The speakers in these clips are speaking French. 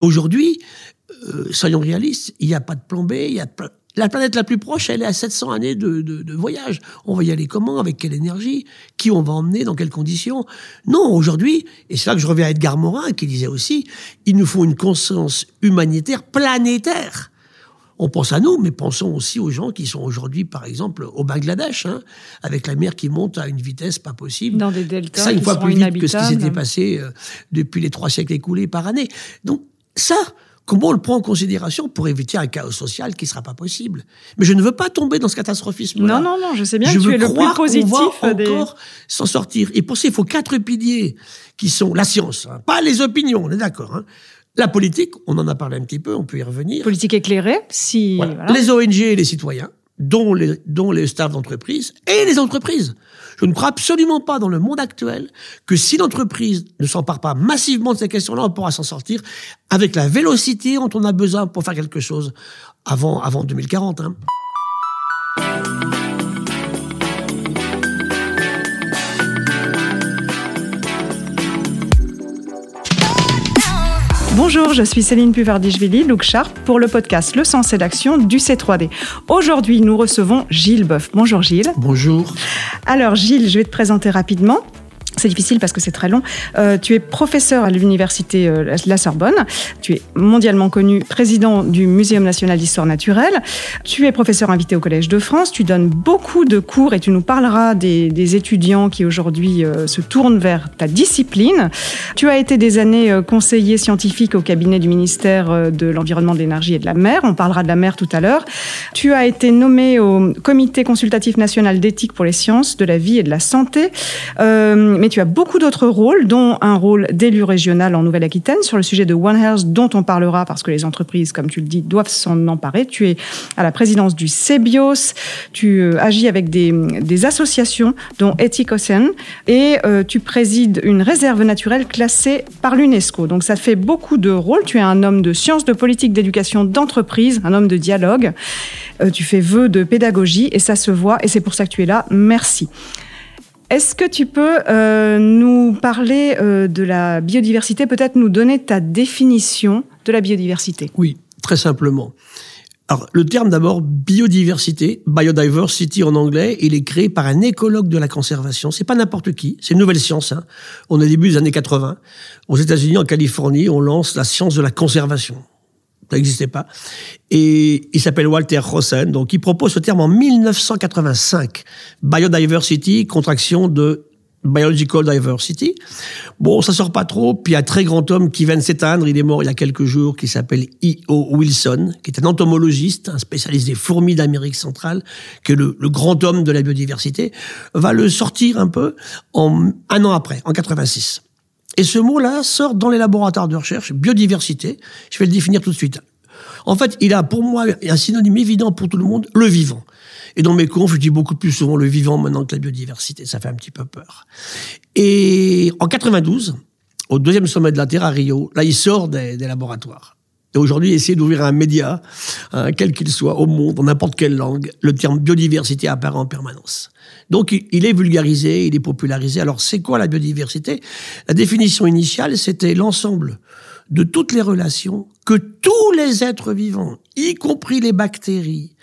Aujourd'hui, euh, soyons réalistes, il n'y a pas de il y a la planète la plus proche, elle est à 700 années de, de, voyage. On va y aller comment Avec quelle énergie Qui on va emmener Dans quelles conditions? Non, aujourd'hui, et c'est là que je reviens à Edgar Morin qui disait aussi, il nous faut une conscience humanitaire planétaire. On pense à nous, mais pensons aussi aux gens qui sont aujourd'hui, par exemple, au Bangladesh, hein, avec la mer qui monte à une vitesse pas possible. Dans des deltas. Cinq fois plus vite que ce qui s'était passé euh, depuis les trois siècles écoulés par année. Donc, ça, Comment on le prend en considération pour éviter un chaos social qui ne sera pas possible? Mais je ne veux pas tomber dans ce catastrophisme. -là. Non, non, non, je sais bien que tu es le plus positif. va encore s'en sortir. Et pour ça, il faut quatre piliers qui sont la science, hein, pas les opinions, on est d'accord. Hein. La politique, on en a parlé un petit peu, on peut y revenir. Politique éclairée, si. Les ONG et les citoyens, dont les, dont les staffs d'entreprise et les entreprises. Je ne crois absolument pas dans le monde actuel que si l'entreprise ne s'empare pas massivement de ces questions-là, on pourra s'en sortir avec la vélocité dont on a besoin pour faire quelque chose avant, avant 2040. Hein. Bonjour, je suis Céline Puvardichvili, Look Sharp, pour le podcast Le Sens et l'Action du C3D. Aujourd'hui, nous recevons Gilles Boeuf. Bonjour Gilles. Bonjour. Alors Gilles, je vais te présenter rapidement. C'est difficile parce que c'est très long. Euh, tu es professeur à l'université euh, La Sorbonne. Tu es mondialement connu président du Muséum national d'histoire naturelle. Tu es professeur invité au Collège de France. Tu donnes beaucoup de cours et tu nous parleras des, étudiants qui aujourd'hui euh, se tournent vers ta discipline. Tu as été des années conseiller scientifique au cabinet du ministère de l'Environnement, de l'Énergie et de la Mer. On parlera de la mer tout à l'heure. Tu as été nommé au Comité consultatif national d'éthique pour les sciences, de la vie et de la santé. Tu as beaucoup d'autres rôles, dont un rôle d'élu régional en Nouvelle-Aquitaine sur le sujet de One Health, dont on parlera parce que les entreprises, comme tu le dis, doivent s'en emparer. Tu es à la présidence du CEBIOS, tu euh, agis avec des, associations, dont Ethic Ocean, et euh, tu présides une réserve naturelle classée par l'UNESCO. Donc ça fait beaucoup de rôles. Tu es un homme de sciences, de politique, d'éducation, d'entreprise, un homme de dialogue. Euh, tu fais vœu de pédagogie et ça se voit et c'est pour ça que tu es là. Merci. Est-ce que tu peux euh, nous parler euh, de la biodiversité, peut-être nous donner ta définition de la biodiversité? Oui, très simplement. Alors, le terme d'abord biodiversité, biodiversity en anglais, il est créé par un écologue de la conservation. C'est pas n'importe qui, c'est une nouvelle science. Hein. On est début des années 80. Aux États-Unis, en Californie, on lance la science de la conservation ça n'existait pas. Et il s'appelle Walter Rosen, donc il propose ce terme en 1985. Biodiversity, contraction de Biological Diversity. Bon, ça sort pas trop. Puis il y a un très grand homme qui vient de s'éteindre, il est mort il y a quelques jours, qui s'appelle E.O. Wilson, qui est un entomologiste, un spécialiste des fourmis d'Amérique centrale, qui est le, le, grand homme de la biodiversité, va le sortir un peu en, un an après, en 86. Et ce mot-là sort dans les laboratoires de recherche, biodiversité. Je vais le définir tout de suite. En fait, il a pour moi un synonyme évident pour tout le monde, le vivant. Et dans mes cours, je dis beaucoup plus souvent le vivant maintenant que la biodiversité. Ça fait un petit peu peur. Et en 92, au deuxième sommet de la Terre à Rio, là, il sort des, laboratoires. Et aujourd'hui, essayer d'ouvrir un média, hein, quel qu'il soit, au monde, en n'importe quelle langue, le terme biodiversité apparaît en permanence. Donc il est vulgarisé, il est popularisé. Alors c'est quoi la biodiversité? La définition initiale, c'était l'ensemble de toutes les relations que tous les êtres vivants, y compris les bactéries,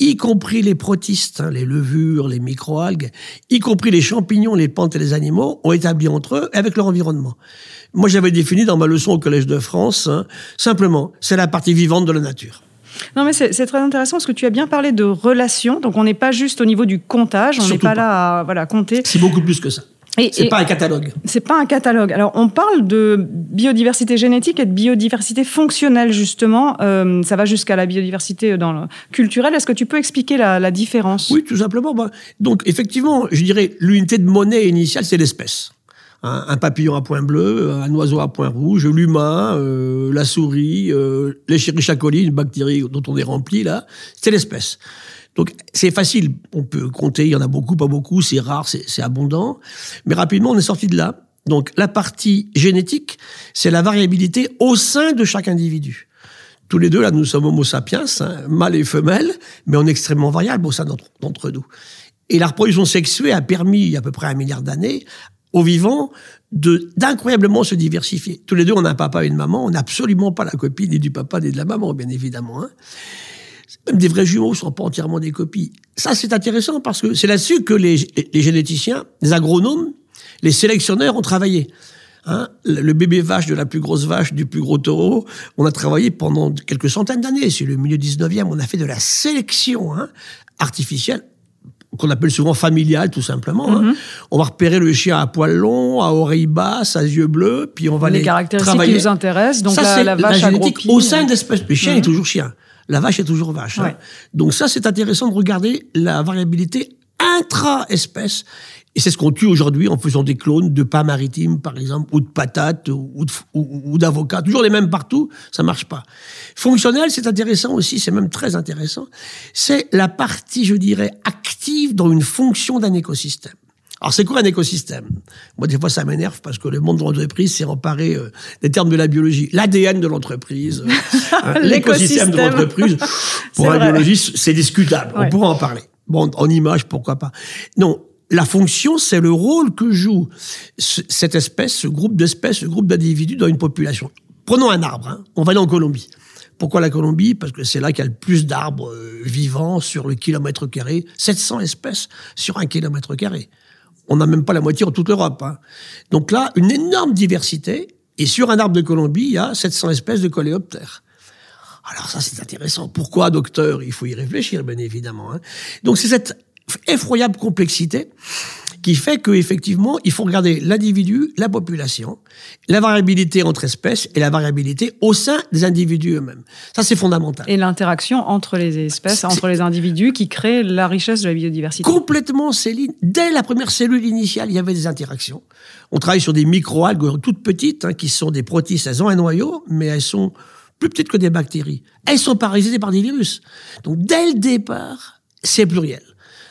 y compris les protistes, hein, les levures, les microalgues, y compris les champignons, les plantes et les animaux, ont établi entre eux avec leur environnement. Moi, j'avais défini dans ma leçon au Collège de France, hein, simplement, c'est la partie vivante de la nature. Non, mais c'est très intéressant parce que tu as bien parlé de relations. Donc, on n'est pas juste au niveau du comptage, on n'est pas, là à voilà, compter. C'est beaucoup plus que ça. C'est pas un catalogue. C'est pas un catalogue. Alors, on parle de biodiversité génétique et de biodiversité fonctionnelle, justement. Euh, ça va jusqu'à la biodiversité dans le culturelle. Est-ce que tu peux expliquer la, différence? Oui, tout simplement. Bah, donc, effectivement, je dirais l'unité de monnaie initiale, c'est l'espèce un, papillon à point bleu, un oiseau à point rouge, l'humain, euh, la souris, euh, l'Escherichia coli, une bactérie dont on est rempli là, c'est l'espèce. Donc c'est facile, on peut compter, il y en a beaucoup, pas beaucoup, c'est rare, c'est abondant, mais rapidement on est sorti de là. Donc la partie génétique, c'est la variabilité au sein de chaque individu. Tous les deux, là, nous sommes homo sapiens, hein, mâle et femelle, mais on est extrêmement variable au sein d'entre nous. Et la reproduction sexuée a permis, il y a à peu près un milliard d'années, vivants de d'incroyablement se diversifier. Tous les deux, on a un papa et une maman. On n'a absolument pas la copie ni du papa ni de la maman, bien évidemment. Hein. Même des vrais jumeaux ne sont pas entièrement des copies. Ça, c'est intéressant parce que c'est là-dessus que les, les généticiens, les agronomes, les sélectionneurs ont travaillé. Hein, le bébé vache de la plus grosse vache, du plus gros taureau, on a travaillé pendant quelques centaines d'années. C'est le milieu 19e, on a fait de la sélection hein, artificielle qu'on appelle souvent familiale, tout simplement. Hein. Mhm. On va repérer le chien à poils longs, à oreilles basses, à yeux bleus, puis on va les, les caractéristiques qui nous intéressent. Donc ça, la, vache la génétique au sein de l'espèce. Le chien est mhm. toujours chien. La vache est toujours vache. Donc ça, c'est intéressant de regarder la variabilité intra-espèce et c'est ce qu'on tue aujourd'hui en faisant des clones de pas maritimes, par exemple, ou de patates, ou, d'avocats. Toujours les mêmes partout, ça marche pas. Fonctionnel, c'est intéressant aussi, c'est même très intéressant. C'est la partie, je dirais, active dans une fonction d'un écosystème. Alors c'est quoi un écosystème? Moi des fois ça m'énerve parce que le monde de l'entreprise s'est emparé euh, des termes de la biologie, l'ADN de l'entreprise, euh, hein, l'écosystème de l'entreprise. Pour un biologiste, c'est discutable. On pourra en parler. Bon, en image, pourquoi pas. Non, la fonction, c'est le rôle que joue cette espèce, ce groupe d'espèces, ce groupe d'individus dans une population. Prenons un arbre, hein. on va aller en Colombie. Pourquoi la Colombie? Parce que c'est là qu'il y a le plus d'arbres euh, vivants sur le kilomètre carré, 700 espèces sur un kilomètre carré. On n'a même pas la moitié en toute l'Europe. Hein. Donc là, une énorme diversité, et sur un arbre de Colombie, il y a 700 espèces de coléoptères. Alors ça, c'est intéressant. Pourquoi, docteur? Il faut y réfléchir, bien évidemment. Hein. Donc c'est cette effroyable complexité qui fait qu'effectivement, il faut regarder l'individu, la population, la variabilité entre espèces et la variabilité au sein des individus eux-mêmes. Ça, c'est fondamental. Et l'interaction entre les espèces, entre les individus qui créent la richesse de la biodiversité. Complètement, Céline. Dès la première cellule initiale, il y avait des interactions. On travaille sur des microalgues toutes petites, hein, qui sont des protistes. Elles ont un noyau, mais elles sont plus petites que des bactéries. Elles sont parasitées par des virus. Donc, dès le départ, c'est pluriel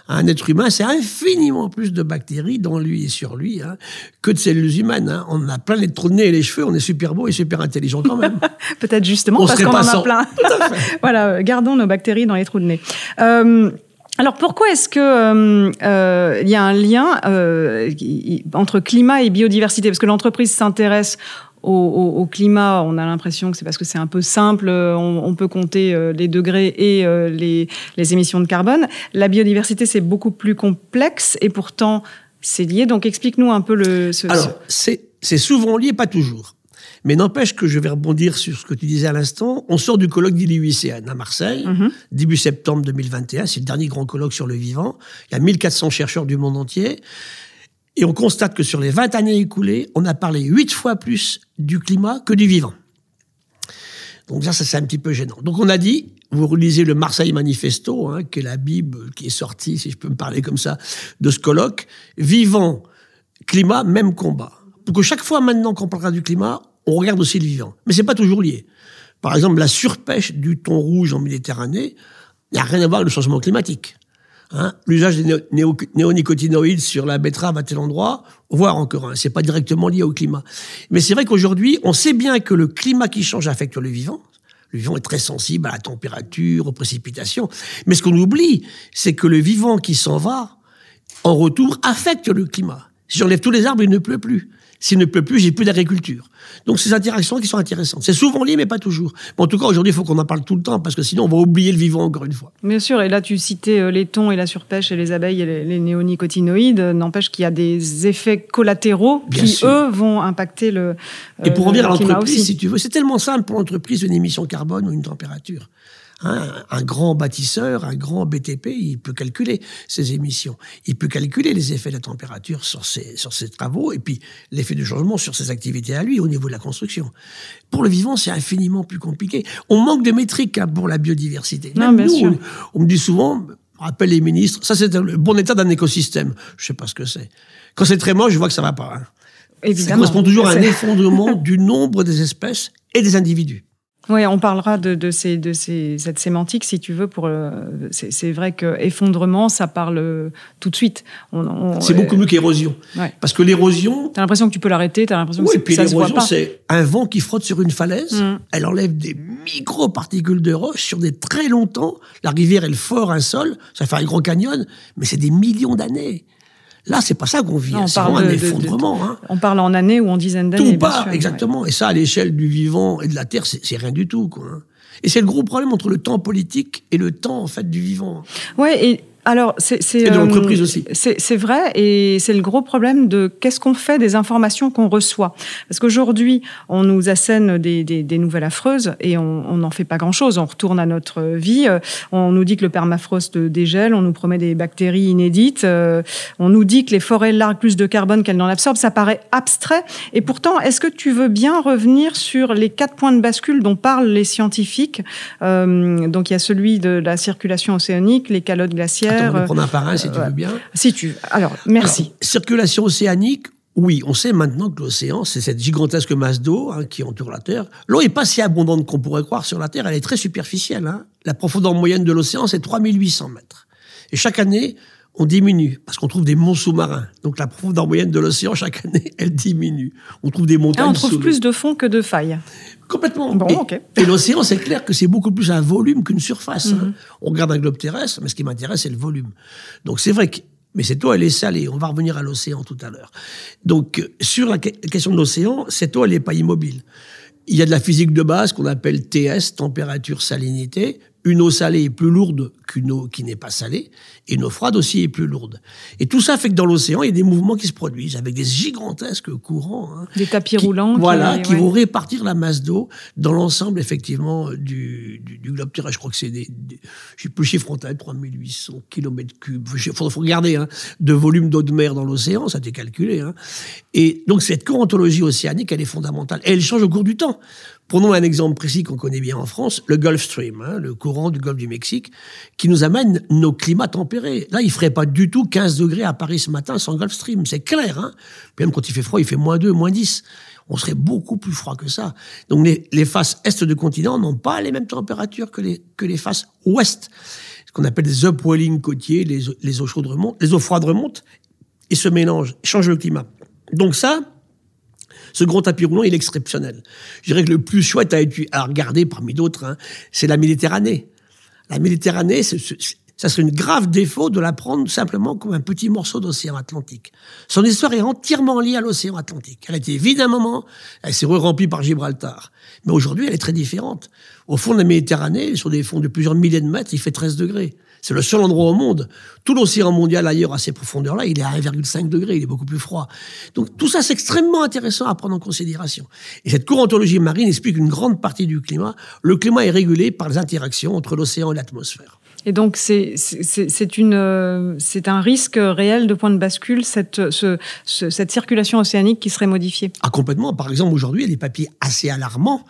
un être humain, c'est infiniment plus de bactéries dans lui et sur lui hein, que de cellules humaines. Hein. On a plein les trous de nez et les cheveux, on est super beau et super intelligent quand même. Peut-être justement parce qu'on en a plein. voilà, gardons nos bactéries dans les trous de nez. Euh, alors pourquoi est-ce que euh, euh, il y a un lien entre climat et biodiversité? Parce que l'entreprise s'intéresse au, climat, on a l'impression que c'est parce que c'est un peu simple, on, peut compter euh, les degrés et euh, les, émissions de carbone. La biodiversité, c'est beaucoup plus complexe et pourtant c'est lié. Donc explique-nous un peu le... Alors, c'est souvent lié, pas toujours. Mais n'empêche que je vais rebondir sur ce que tu disais à l'instant. On sort du colloque d'ILUICN à Marseille, mhm. début septembre 2021. C'est le dernier grand colloque sur le vivant. Il y a 1400 chercheurs du monde entier. Et on constate que sur les 20 années écoulées, on a parlé 8 fois plus du climat que du vivant. Donc ça, ça c'est un petit peu gênant. Donc on a dit, vous relisez le Marseille Manifesto, hein, qui est la Bible qui est sortie, si je peux me parler comme ça, de ce colloque. Vivant, climat, même combat. Pour que chaque fois maintenant qu'on parlera du climat, on regarde aussi le vivant. Mais c'est pas toujours lié. Par exemple, la surpêche du thon rouge en Méditerranée n'a rien à voir avec le changement climatique. Hein, l'usage des néonicotinoïdes sur la betterave à tel endroit, voire encore un. C'est pas directement lié au climat. Mais c'est vrai qu'aujourd'hui, on sait bien que le climat qui change affecte le vivant. Le vivant est très sensible à la température, aux précipitations. Mais ce qu'on oublie, c'est que le vivant qui s'en va, en retour, affecte le climat. Si j'enlève tous les arbres, il ne pleut plus. S'il ne pleut plus, j'ai plus d'agriculture. Donc ces interactions qui sont intéressantes. C'est souvent lié, mais pas toujours. en tout cas, aujourd'hui, il faut qu'on en parle tout le temps, parce que sinon, on va oublier le vivant encore une fois. Bien sûr, et là, tu citais euh, les thons et la surpêche et les abeilles et les, néonicotinoïdes. N'empêche qu'il y a des effets collatéraux qui, eux, vont impacter le. et pour revenir à l'entreprise, si tu veux, c'est tellement simple pour l'entreprise une émission carbone ou une température. Hein, un grand bâtisseur, un grand BTP, il peut calculer ses émissions. Il peut calculer les effets de la température sur ses, sur ses travaux et puis l'effet du changement sur ses activités à lui au niveau de la construction. Pour le vivant, c'est infiniment plus compliqué. On manque de métriques hein, pour la biodiversité. Non, bien sûr. On, me dit souvent, rappelle les ministres, ça c'est le bon état d'un écosystème. Je sais pas ce que c'est. Quand c'est très moche, je vois que ça va pas. Hein. Évidemment. Ça correspond toujours à un effondrement du nombre des espèces et des individus. Oui, on parlera de, de, ces, de ces, cette sémantique, si tu veux. Pour euh, c'est vrai que effondrement, ça parle euh, tout de suite. c'est beaucoup mieux qu'érosion. Parce que l'érosion... Tu as l'impression que tu peux l'arrêter, tu as l'impression que puis l'érosion, c'est un vent qui frotte sur une falaise, mm. elle enlève des micro-particules de roche sur des très longtemps. La rivière, elle fort un sol, ça fait un grand canyon, mais c'est des millions d'années. Là, c'est pas ça qu'on vit. C'est vraiment un effondrement. hein. On parle en années ou en dizaines d'années. Tout part, exactement. Et ça, à l'échelle du vivant et de la Terre, c'est rien du tout. Quoi. hein. Et c'est le gros problème entre le temps politique et le temps en fait du vivant. Ouais, et alors c'est c'est Et de euh, l'entreprise aussi. C'est c'est vrai, et c'est le gros problème de qu'est-ce qu'on fait des informations qu'on reçoit. Parce qu'aujourd'hui, on nous assène des, des, des nouvelles affreuses et on n'en fait pas grand-chose. On retourne à notre vie. Euh, On nous dit que le permafrost dégèle, on nous promet des bactéries inédites, euh, on nous dit que les forêts larguent plus de carbone qu'elles n'en absorbent. Ça paraît abstrait. Et pourtant, est-ce que tu veux bien revenir sur les quatre points de bascule dont parlent les scientifiques? Euh, Donc il y a celui de la circulation océanique, les calottes glaciaires. Attends, on va euh, prendre un par un si tu veux bien. si tu. Alors, merci. Alors, circulation océanique, oui, on sait maintenant que l'océan, c'est cette gigantesque masse d'eau hein, qui entoure la Terre. L'eau est pas si abondante qu'on pourrait croire sur la Terre, elle est très superficielle. hein. La profondeur moyenne de l'océan, c'est 3800 mètres. Et chaque année, on diminue, parce qu'on trouve des monts sous-marins. Donc la profondeur moyenne de l'océan, chaque année, elle diminue. On trouve des montagnes Ah, on trouve plus de fond que de failles. Complètement. Bon, et, l'océan, c'est clair que c'est beaucoup plus un volume qu'une surface. Mhm. hein. On regarde un globe terrestre, mais ce qui m'intéresse, c'est le volume. Donc c'est vrai que. Mais cette eau, elle est salée. On va revenir à l'océan tout à l'heure. Donc, sur la que- question de l'océan, cette eau, elle n'est pas immobile. Il y a de la physique de base qu'on appelle TS, température, salinité. Une eau salée est plus lourde qu'une eau qui n'est pas salée, et une eau froide aussi est plus lourde. Et tout ça fait que dans l'océan, il y a des mouvements qui se produisent avec des gigantesques courants. hein, Des tapis qui- roulants. Voilà, qui ouais. vont répartir la masse d'eau dans l'ensemble, effectivement, du, du, du globe terrestre. Je crois que c'est des, des je sais plus le chiffre en tête, 3800 km cubes. Il faut, faut regarder, hein, de volume d'eau de mer dans l'océan, ça a été calculé. Hein. Et donc, cette courantologie océanique, elle est fondamentale. Et elle change au cours du temps. Prenons un exemple précis qu'on connaît bien en France, le Gulf Stream, hein, le courant du Golfe du Mexique, qui nous amène nos climats tempérés. Là, il ferait pas du tout 15 degrés à Paris ce matin sans Gulf Stream, c'est clair. Hein Même quand il fait froid, il fait moins 2, moins 10. On serait beaucoup plus froid que ça. Donc les, les faces est de continent n'ont pas les mêmes températures que les, que les faces ouest. Ce qu'on appelle des upwelling côtiers, les, les eaux chaudes remontent, les eaux froides remontent et se mélangent, changent le climat. Donc ça, ce grand tapis roulant, il est exceptionnel. Je dirais que le plus chouette à, regarder parmi d'autres, hein, c'est la Méditerranée. La Méditerranée, c'est- ça serait une grave défaut de la prendre simplement comme un petit morceau d'océan Atlantique. Son histoire est entièrement liée à l'océan Atlantique. Elle a été vide un moment, elle s'est remplie par Gibraltar. Mais aujourd'hui, elle est très différente. Au fond de la Méditerranée, sur des fonds de plusieurs milliers de mètres, il fait 13 degrés. C'est le seul endroit au monde. Tout l'océan mondial ailleurs à ces profondeurs-là, il est à 1,5 degré, il est beaucoup plus froid. Donc tout ça, c'est extrêmement intéressant à prendre en considération. Et cette courantologie marine explique une grande partie du climat. Le climat est régulé par les interactions entre l'océan et l'atmosphère. Et donc, c'est euh, un risque réel de point de bascule, cette, ce- ce- cette circulation océanique qui serait modifiée? Ah, complètement. Par exemple, aujourd'hui, il y a des papiers assez alarmants.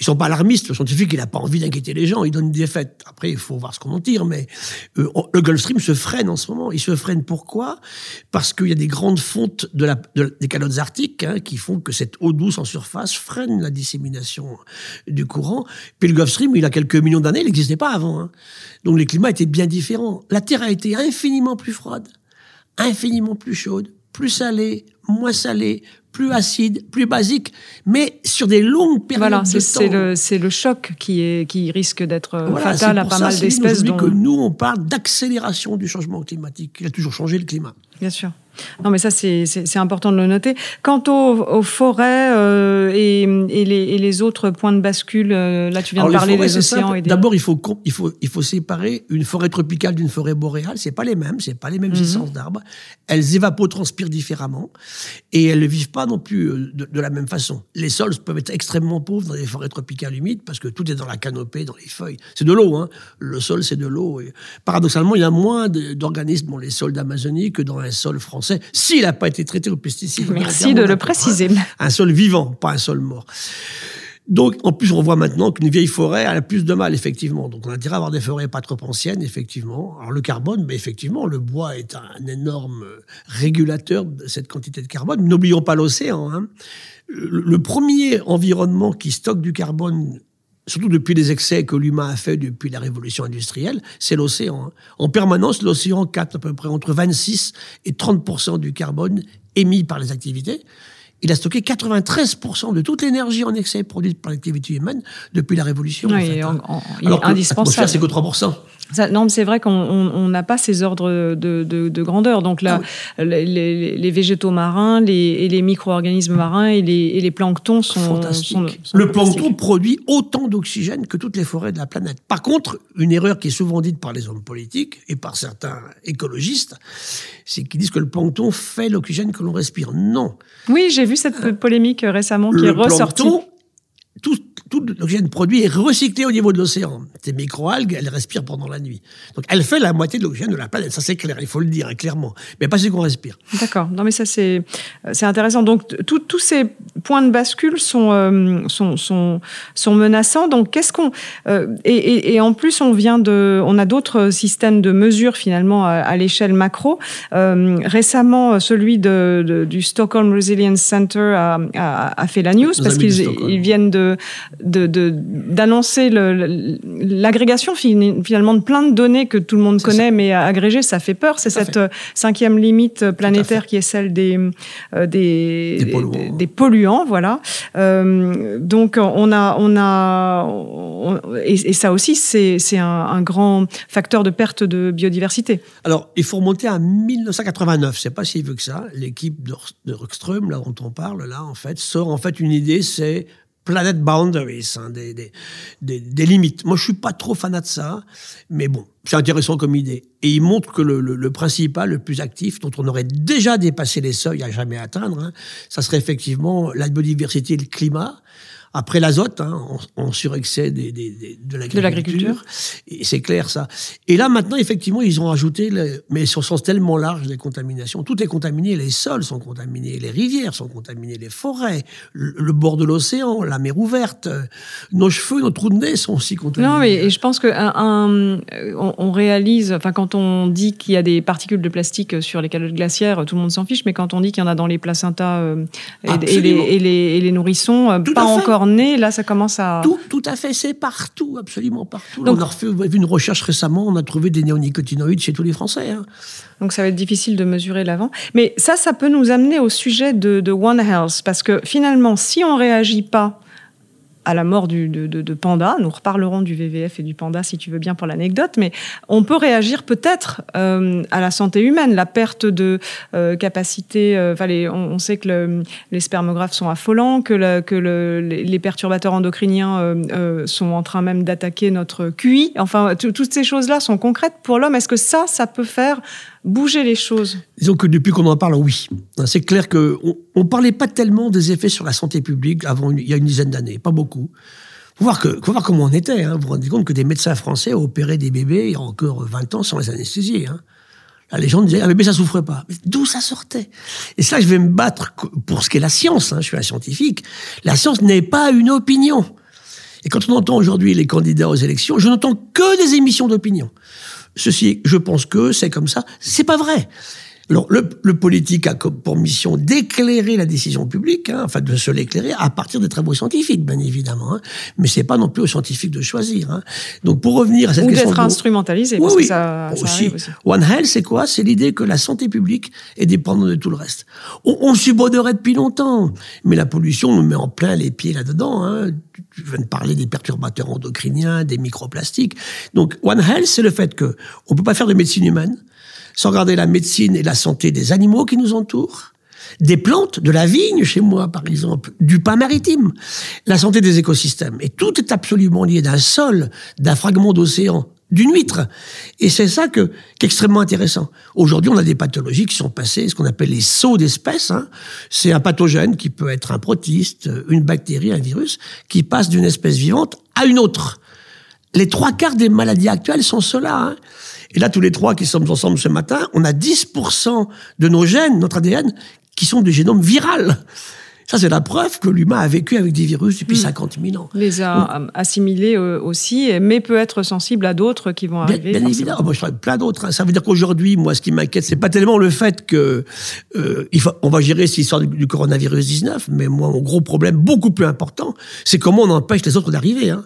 Ils sont pas alarmistes. Le scientifique, il n'a pas envie d'inquiéter les gens. Il donne des faits. Après, il faut voir ce qu'on en tire. Mais euh, le Gulf Stream se freine en ce moment. Il se freine pourquoi? Parce qu'il y a des grandes fontes des calottes arctiques hein, qui font que cette eau douce en surface freine la dissémination du courant. Puis le Gulf Stream, il a quelques millions d'années, il n'existait pas avant. hein. Donc les climats étaient bien différents. La Terre a été infiniment plus froide infiniment plus chaude, plus salée, moins salée, plus acide, plus basique, mais sur des longues périodes Voilà, de c'est temps. c'est le, c'est le choc qui, est, qui risque d'être euh, Voilà, fatal c'est à pas ça, mal d'espèces. dont- que nous, on parle d'accélération du changement climatique. Il a toujours changé le climat. Bien sûr. Non, mais ça, c'est important de le noter. Quant aux, aux forêts euh, et, et les, et les autres points de bascule, euh, là, tu viens Alors, de parler forêts, des océans des... D'abord, il faut, il, faut, il faut séparer une forêt tropicale d'une forêt boréale. C'est pas les mêmes, c'est pas les mêmes Mhm. essences d'arbres. Elles évapotranspirent différemment et elles ne vivent pas non plus euh, de, de la même façon. Les sols peuvent être extrêmement pauvres dans les forêts tropicales humides parce que tout est dans la canopée, dans les feuilles. C'est de l'eau, hein. Le sol, c'est de l'eau. Paradoxalement, il y a moins d'organismes dans les sols d'Amazonie que dans un sol français, s'il n'a pas été traité aux pesticides. A Merci de le préciser. Un sol vivant, pas un sol mort. Donc, en plus, on voit maintenant qu'une vieille forêt elle a plus de mal, effectivement. Donc, on a intérêt à avoir des forêts pas trop anciennes, effectivement. Alors, le carbone, mais effectivement, le bois est un énorme régulateur de cette quantité de carbone. N'oublions pas l'océan. hein. Le premier environnement qui stocke du carbone, surtout depuis les excès que l'humain a fait depuis la révolution industrielle, c'est l'océan. hein. En permanence, l'océan capte à peu près entre 26 et 30% du carbone émis par les activités. il a stocké 93% de toute l'énergie en excès produite par l'activité humaine depuis la Révolution. Oui, en fait, hein. en- il est Alors que indispensable. c'est que 3%. Ça- non, mais c'est vrai qu'on on- on n'a pas ces ordres de, de- de grandeur. Donc là, Ah les, les- les végétaux marins les, et les micro-organismes marins et les, et les planctons sont, Fantastique. sont- sont le plancton produit autant d'oxygène que toutes les forêts de la planète. Par contre, une erreur qui est souvent dite par les hommes politiques et par certains écologistes, c'est qu'ils disent que le plancton fait l'oxygène que l'on respire. Non. Oui, j'ai vu cette po- polémique euh, récemment qui est le ressortie. plancton, tout, tout l'oxygène produit est recyclé au niveau de l'océan. Ces microalgues, elles respirent pendant la nuit. Donc, elle fait la moitié de l'oxygène de la planète. Ça, c'est clair, il faut le dire, hein, clairement. Mais pas ce qu'on respire. D'accord. Non, mais ça c'est euh, c'est intéressant. Donc tous ces points de bascule sont euh, sont, sont sont menaçants. Donc qu'est-ce qu'on euh, et, et, et en plus on vient de on a d'autres systèmes de mesure finalement à, à l'échelle macro. Euh, récemment, celui de, de- du Stockholm Resilience Center a, a, a fait la news Nos parce qu'ils viennent de de- de- d'annoncer l'agrégation finalement de plein de données que tout le monde connaît, mais agrégées, ça fait peur. C'est cette fait. euh, cinquième limite à planétaire qui est celle des euh, des, Des polluants. des- des polluants, voilà. Euh, donc on a on a on- et, et ça aussi c'est un, un grand facteur de perte de biodiversité. Alors, il faut remonter à 1989. C'est pas si vieux que ça. L'équipe de, de Rockström, là dont on parle, là, en fait, sort en fait une idée, c'est Planet Boundaries, hein, des, des, des, limites. Moi, je suis pas trop fanat de ça, mais bon, c'est intéressant comme idée. Et il montre que le, le, le principal, le plus actif, dont on aurait déjà dépassé les seuils à jamais atteindre, hein, ça serait effectivement la biodiversité et le climat. Après l'azote, hein, en, en surexcès des, des, des- de l'agriculture. Et c'est clair ça. Et là maintenant, effectivement, ils ont ajouté, le- mais sur sens tellement large des contaminations. Tout est contaminé, les sols sont contaminés, les rivières sont contaminées, les forêts, le, le bord de l'océan, la mer ouverte, nos cheveux, nos trous de nez sont aussi contaminés. Non, mais et je pense que un, un- euh, on, on réalise, enfin quand on dit qu'il y a des particules de plastique sur les calottes glaciaires, tout le monde s'en fiche, mais quand on dit qu'il y en a dans les placentas euh, et, et les, et, les, et les nourrissons, euh, Tout pas fait. Encore là ça commence à. Tout, tout à fait, c'est partout, absolument partout. Donc- on a refait, vous avez vu une recherche récemment, on a trouvé des néonicotinoïdes chez tous les Français. hein. Donc ça va être difficile de mesurer l'avant. Mais ça, ça peut nous amener au sujet de, de One Health, parce que finalement, si on réagit pas à la mort du, de, de- de Panda, nous reparlerons du VVF et du Panda si tu veux bien pour l'anecdote, mais on peut réagir peut-être euh, à la santé humaine, la perte de euh, capacité. euh, les- on, sait que le- les spermographes sont affolants, que, le- que le- les, perturbateurs endocriniens euh, euh, sont en train même d'attaquer notre QI. Enfin, tout- toutes ces choses-là sont concrètes pour l'homme. Est-ce que ça, ça peut faire bouger les choses Disons que depuis qu'on en parle, oui. C'est clair que on, on parlait pas tellement des effets sur la santé publique avant il y a une dizaine d'années, pas beaucoup. Faut voir que, faut voir comment on était. Hein. Vous vous rendez compte que des médecins français opéraient des bébés il y a encore 20 ans sans les anesthésier. Hein. La légende disait, un bébé, ça souffre pas. Mais d'où ça sortait? Et ça, je vais me battre pour ce qu'est la science. Hein. Je suis un scientifique. La science n'est pas une opinion. Et quand on entend aujourd'hui les candidats aux élections, je n'entends que des émissions d'opinion. Ceci, je pense que c'est comme ça. C'est pas vrai. Alors, le, le politique a comme pour mission d'éclairer la décision publique, hein, enfin de se l'éclairer à partir des travaux scientifiques, bien évidemment. Hein, mais c'est pas non plus aux scientifiques de choisir. Hein. Donc, pour revenir à cette Ou question d'être de- instrumentalisé, oui, parce oui. que ça, ça aussi. One Health, c'est quoi? C'est l'idée que la santé publique est dépendante de tout le reste. On, on subodeurait depuis longtemps, mais la pollution nous met en plein les pieds là-dedans. Hein. Tu- Tu viens de parler des perturbateurs endocriniens, des microplastiques. Donc One Health, c'est le fait que on peut pas faire de médecine humaine sans regarder la médecine et la santé des animaux qui nous entourent, des plantes, de la vigne chez moi par exemple, du pain maritime, la santé des écosystèmes. Et tout est absolument lié d'un sol, d'un fragment d'océan, d'une huître. Et c'est ça que, qui est extrêmement intéressant. Aujourd'hui, on a des pathologies qui sont passées, ce qu'on appelle les sauts d'espèces. Hein. C'est un pathogène qui peut être un protiste, une bactérie, un virus, qui passe d'une espèce vivante à une autre. Les trois quarts des maladies actuelles sont ceux-là. Hein. Et là, tous les trois qui sommes ensemble ce matin, on a 10% de nos gènes, notre ADN, qui sont du génome viral. Ça, c'est la preuve que l'humain a vécu avec des virus depuis 50 000 ans. Les a assimilés euh, aussi, mais peut être sensible à d'autres qui vont Bien, arriver. bien forcément. évidemment, moi je travaille plein d'autres. hein. Ça veut dire qu'aujourd'hui, moi, ce qui m'inquiète, c'est pas tellement le fait que euh, il faut, on va gérer cette histoire du, du coronavirus 19, mais moi, mon gros problème, beaucoup plus important, c'est comment on empêche les autres d'arriver. Hein.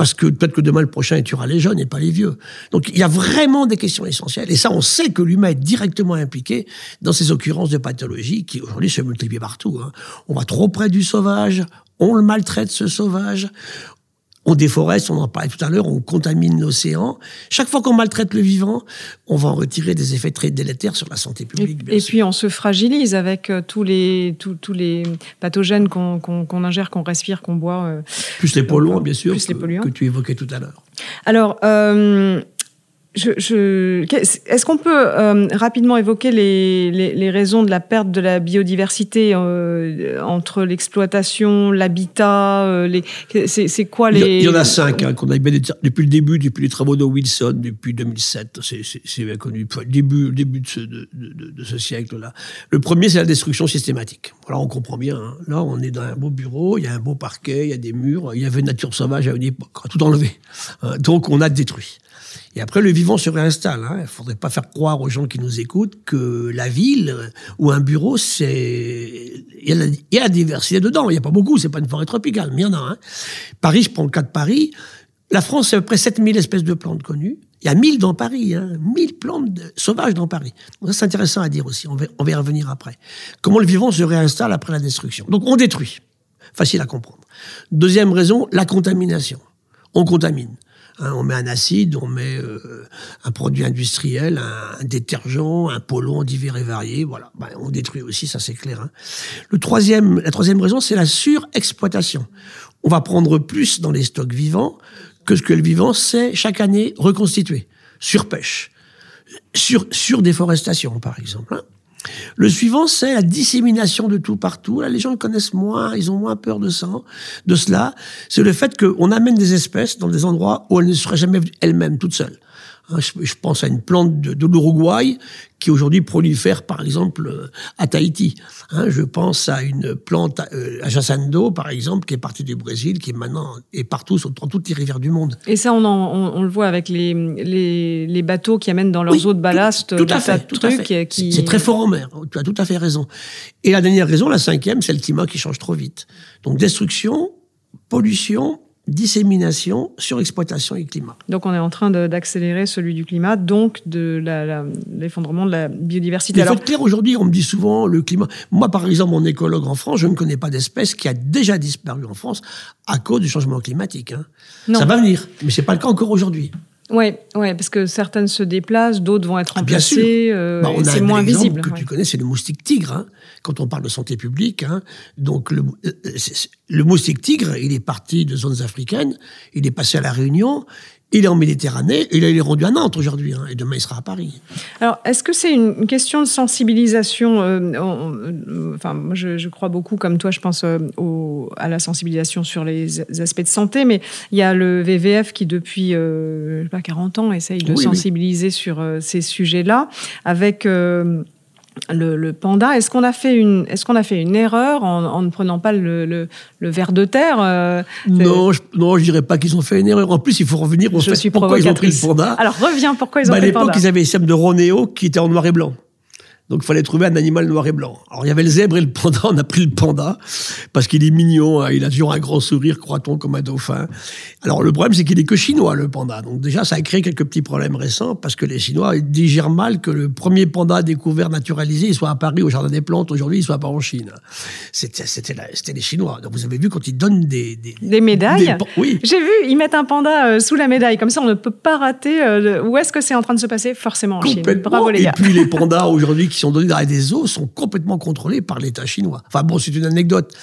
Parce que peut-être que demain le prochain il tuera les jeunes et pas les vieux. Donc il y a vraiment des questions essentielles. Et ça, on sait que l'humain est directement impliqué dans ces occurrences de pathologie qui aujourd'hui se multiplient partout. Hein. On va trop près du sauvage, on le maltraite ce sauvage, on déforeste, on en parlait tout à l'heure, on contamine l'océan. Chaque fois qu'on maltraite le vivant, on va en retirer des effets très délétères sur la santé publique. et, puis on se fragilise avec euh, tous les, tous, les pathogènes qu'on ingère, qu'on respire, qu'on boit. Euh, plus les polluants, bien sûr, que, que, tu évoquais tout à l'heure. Alors, euh, je, Est-ce qu'on peut euh, rapidement évoquer les, les, raisons de la perte de la biodiversité euh, entre l'exploitation, l'habitat euh, C'est quoi les... Il y en a cinq hein, qu'on a depuis le début, depuis les travaux de Wilson, depuis 2007. C'est bien connu. Le début, début de ce, de, de, ce siècle-là. Le premier, c'est la destruction systématique. Voilà, on comprend bien. Hein. Là, on est dans un beau bureau, il y a un beau parquet, il y a des murs, il y avait une nature sauvage à une époque, tout enlevé. Donc, on a détruit. Et après, le vivant se réinstalle. Hein. Il ne faudrait pas faire croire aux gens qui nous écoutent que la ville ou un bureau, c'est... Il y, a la diversité dedans. Il n'y a pas beaucoup, c'est pas une forêt tropicale, mais il y en a. Hein. Paris, je prends le cas de Paris. La France, c'est à peu près 7000 espèces de plantes connues. Il y a 1000 dans Paris, hein, 1000 plantes sauvages dans Paris. c'est intéressant à dire aussi. On va, on va y revenir après. Comment le vivant se réinstalle après la destruction? Donc, on détruit. Facile à comprendre. Deuxième raison, la contamination. On contamine. Hein, on met un acide, on met euh, un produit industriel, un, détergent, un polluant divers et variés. Voilà, ben, on détruit aussi, ça c'est clair. Hein. Le troisième, la troisième raison, c'est la surexploitation. On va prendre plus dans les stocks vivants que ce que le vivant sait chaque année reconstituer. Surpêche, sur surdéforestation par exemple. Hein. Le suivant, c'est la dissémination de tout partout. Là, les gens le connaissent moins, ils ont moins peur de ça, de cela. C'est le fait qu'on amène des espèces dans des endroits où elles ne seraient jamais elles-mêmes toutes seules. Hein, je, pense à une plante de, l'Uruguay qui aujourd'hui prolifère, par exemple, euh, à Tahiti. Hein, je pense à une plante euh, à Jassando, par exemple, qui est partie du Brésil, qui est maintenant est partout, dans toutes les rivières du monde. Et ça, on, on, le voit avec les, les, bateaux qui amènent dans leurs eaux de ballast tout, à fait, tout à fait. Qui... C'est très fort en mer. Tu as tout à fait raison. Et la dernière raison, la cinquième, c'est le climat qui change trop vite. Donc destruction, pollution dissémination, surexploitation et climat. Donc on est en train d'accélérer celui du climat, donc de l'effondrement de la biodiversité. Il faut être clair, aujourd'hui, on me dit souvent le climat. Moi, par exemple, mon écologue en France, je ne connais pas d'espèce qui a déjà disparu en France à cause du changement climatique. Hein. Ça va venir, mais c'est pas le cas encore aujourd'hui. Oui, ouais, parce que certaines se déplacent, d'autres vont être ah, remplacées. Euh, bah, c'est moins visible. que tu connais, c'est le moustique tigre. Hein, quand on parle de santé publique, hein. donc le, euh, le, moustique tigre, il est parti de zones africaines, il est passé à la Réunion, il est en Méditerranée, et il est rendu à Nantes aujourd'hui, hein, et demain il sera à Paris. Alors, est-ce que c'est une question de sensibilisation euh, euh, Enfin, moi, je, crois beaucoup, comme toi, je pense euh, à la sensibilisation sur les aspects de santé, mais il y a le VVF qui, depuis je sais pas, 40 ans, essaye de sensibiliser sur ces sujets-là, avec le, panda. Est-ce qu'on a fait une, est-ce qu'on a fait une erreur en, ne prenant pas le, le, ver de terre euh, Non, je, non, je dirais pas qu'ils ont fait une erreur. En plus, il faut revenir au fait pourquoi ils ont pris le panda. Alors reviens, pourquoi ils ont bah, pris le panda À l'époque, ils avaient les de Ronéo qui était en noir et blanc. Donc il fallait trouver un animal noir et blanc. Alors il y avait le zèbre et le panda, on a pris le panda, parce qu'il est mignon, hein. il a toujours un grand sourire, croit-on, comme un dauphin. Alors le problème, c'est qu'il est que chinois, le panda. Donc déjà, ça a créé quelques petits problèmes récents, parce que les Chinois digèrent mal que le premier panda découvert, naturalisé, il soit à Paris, au Jardin des Plantes, aujourd'hui, il soit pas en Chine. C'était, c'était, les Chinois. Donc vous avez vu, quand ils donnent des... Des, médailles Oui. J'ai vu, ils mettent un panda euh, sous la médaille, comme ça on ne peut pas rater euh, où est-ce que c'est en train de se passer, forcément en Chine. Bravo les gars. Et puis les pandas, aujourd'hui, qui sont donnés dans des eaux sont complètement contrôlés par l'État chinois. Enfin bon, c'est une anecdote.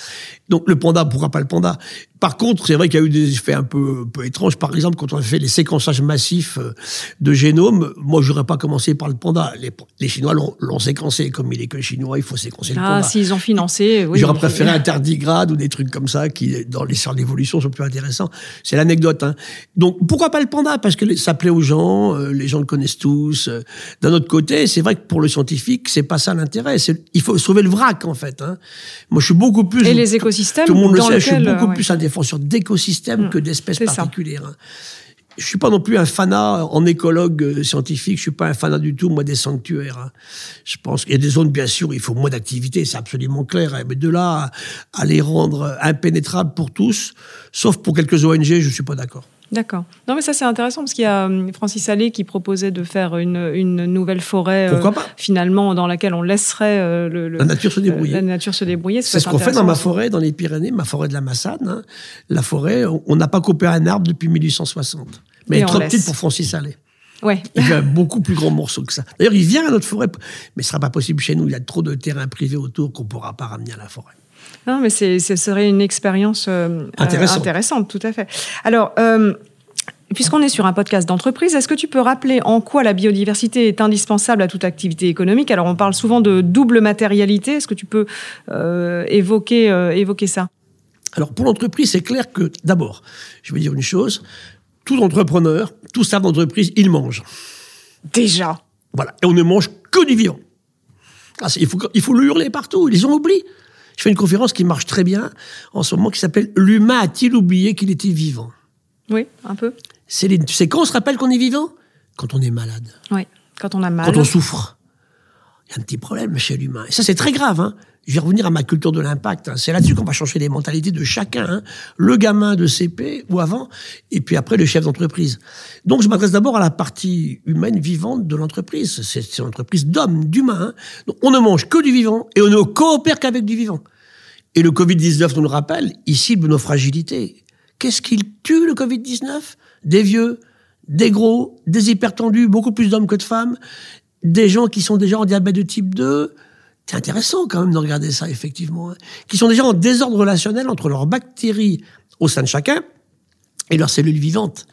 Donc le panda, pourquoi pas le panda Par contre, c'est vrai qu'il y a eu des effets un peu, peu étranges. Par exemple, quand on a fait les séquençages massifs euh, de génome, moi, je n'aurais pas commencé par le panda. Les, Chinois l'ont séquencé. Comme il est que chinois, il faut séquencer le ah, panda. Ah, s'ils ont financé, oui. J'aurais préféré un tardigrade ou des trucs comme ça qui, dans l'histoire de l'évolution, sont plus intéressants. C'est l'anecdote. Hein. Donc, pourquoi pas le panda? Parce que ça plaît aux gens, euh, les gens le connaissent tous. Euh. D'un autre côté, c'est vrai que pour le scientifique, c'est pas ça l'intérêt. Il faut sauver le vrac, en fait. Hein. Moi, je suis beaucoup plus... Et les écosystèmes tout le monde le sait, je suis beaucoup plus un défenseur d'écosystèmes mm. que d'espèces particulières. Je hein. Je suis pas non plus un fanat en écologue euh, scientifique, je suis pas un fanat du tout, moi, des sanctuaires. Hein. Je pense qu'il y a des zones, bien sûr, il faut moins d'activité, c'est absolument clair. Hein. Mais de là à les rendre impénétrables pour tous, sauf pour quelques ONG, je suis pas d'accord. D'accord. Non, mais ça, c'est intéressant parce qu'il y a hum, Francis Allais qui proposait de faire une, une nouvelle forêt, pas? finalement, dans laquelle on laisserait euh, le, le- La nature se débrouiller. la nature se débrouiller. C'est ce qu'on fait dans ma forêt, dans les Pyrénées, ma forêt de la Massane. hein. La forêt, on n'a pas coupé un arbre depuis 1860. Mais elle est trop laisse. petite pour Francis Allais. Ouais. Il fait un beaucoup plus grand morceau que ça. D'ailleurs, il vient à notre forêt, mais ce sera pas possible chez nous. Il y a trop de terrain privé autour qu'on pourra pas ramener à la forêt. Non, mais c'est, ce serait une expérience euh, Intéressante. euh, intéressante, tout à fait. Alors, euh, puisqu'on est sur un podcast d'entreprise, est-ce que tu peux rappeler en quoi la biodiversité est indispensable à toute activité économique? Alors, on parle souvent de double matérialité. Est-ce que tu peux euh, évoquer, euh, évoquer ça? Alors, pour l'entreprise, c'est clair que, d'abord, je vais dire une chose, tout entrepreneur, tout staff d'entreprise, il mange. Déjà. Voilà. Et on ne mange que du vivant. Ah, il, faut, il faut le hurler partout. Ils ont oublié. Je fais une conférence qui marche très bien en ce moment qui s'appelle L'humain a-t-il oublié qu'il était vivant? Oui, un peu. Sais quand on se rappelle qu'on est vivant? Quand on est malade, Oui. Quand on a mal. quand on souffre. Il y a un petit problème chez l'humain. Et ça, c'est très grave. Hein. Je vais revenir à ma culture de l'impact. hein. C'est là-dessus qu'on va changer les mentalités de chacun. hein. Le gamin de CP ou avant, et puis après le chef d'entreprise. Donc, je m'adresse d'abord à la partie humaine vivante de l'entreprise. C'est une entreprise d'hommes, d'humains. hein. On ne mange que du vivant et on ne coopère qu'avec du vivant. Et le Covid-19 nous le rappelle, il cible nos fragilités. Qu'est-ce qu'il tue, le Covid-19 Des vieux, des gros, des hypertendus, beaucoup plus d'hommes que de femmes, des gens qui sont déjà en diabète de type 2. C'est intéressant quand même de regarder ça, effectivement. hein. Qui sont déjà en désordre relationnel entre leurs bactéries au sein de chacun et leurs cellules vivantes.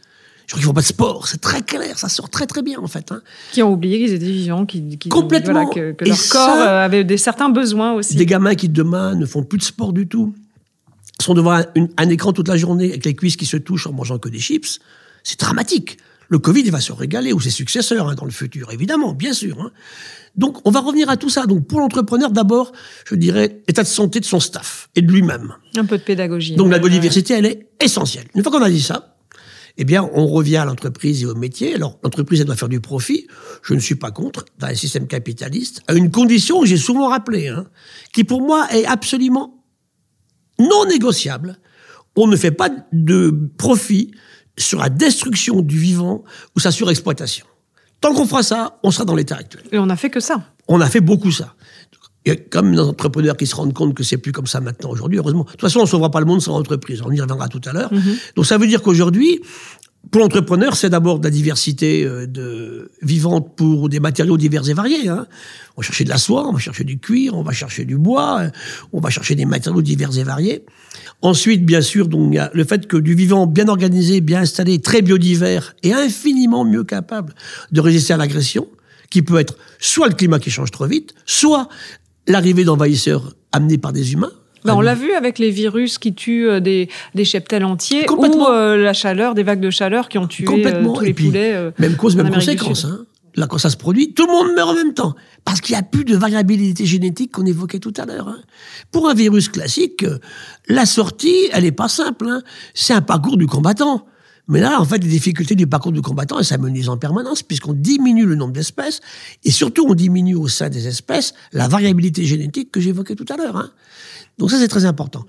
Je crois qu'ils font pas de sport, c'est très clair, ça sort très très bien en fait. hein. Qui ont oublié qu'ils étaient vivants, qui, qui- Complètement. voilà, que, que Et leur ça- corps euh, avait des certains besoins aussi. Des gamins qui demain ne font plus de sport du tout, sont devant un, un écran toute la journée avec les cuisses qui se touchent en mangeant que des chips, c'est dramatique. Le Covid, il va se régaler, ou ses successeurs hein, dans le futur, évidemment, bien sûr. hein. Donc, on va revenir à tout ça. Donc, pour l'entrepreneur, d'abord, je dirais, état de santé de son staff et de lui-même. Un peu de pédagogie. Donc, la Ouais, biodiversité, elle est essentielle. Une fois qu'on a dit ça, eh bien, on revient à l'entreprise et au métier. Alors, l'entreprise, elle doit faire du profit. Je ne suis pas contre, dans un système capitaliste, à une condition que j'ai souvent rappelée, hein, qui pour moi est absolument non négociable. On ne fait pas de profit sur la destruction du vivant ou sa surexploitation. Tant qu'on fera ça, on sera dans l'état actuel. Et on n'a fait que ça. On a fait beaucoup ça. Il y a comme des entrepreneurs qui se rendent compte que c'est plus comme ça maintenant aujourd'hui, heureusement. De toute façon, on ne sauvera pas le monde sans entreprise. On y reviendra tout à l'heure. Donc ça veut dire qu'aujourd'hui, pour l'entrepreneur, c'est d'abord de la diversité euh, de vivante pour des matériaux divers et variés. Hein. On va chercher de la soie, on va chercher du cuir, on va chercher du bois, euh, on va chercher des matériaux divers et variés. Ensuite, bien sûr, donc le fait que du vivant bien organisé, bien installé, très biodivers et infiniment mieux capable de résister à l'agression, qui peut être soit le climat qui change trop vite, soit l'arrivée d'envahisseurs amenés par des humains. Ben, on l'a vu avec les virus qui tuent euh, des, des cheptels entiers Complètement. ou euh, la chaleur, des vagues de chaleur qui ont tué euh, Complètement. tous les puis, poulets. euh, Même cause, même conséquence. Hein. Là, quand ça se produit, tout le monde meurt en même temps. Parce qu'il n'y a plus de variabilité génétique qu'on évoquait tout à l'heure. hein. Pour un virus classique, la sortie, elle n'est pas simple. hein. C'est un parcours du combattant. Mais là, en fait, les difficultés du parcours du combattant, elles s'amenuisent en permanence, puisqu'on diminue le nombre d'espèces, et surtout, on diminue au sein des espèces la variabilité génétique que j'évoquais tout à l'heure. hein. Donc ça, c'est très important.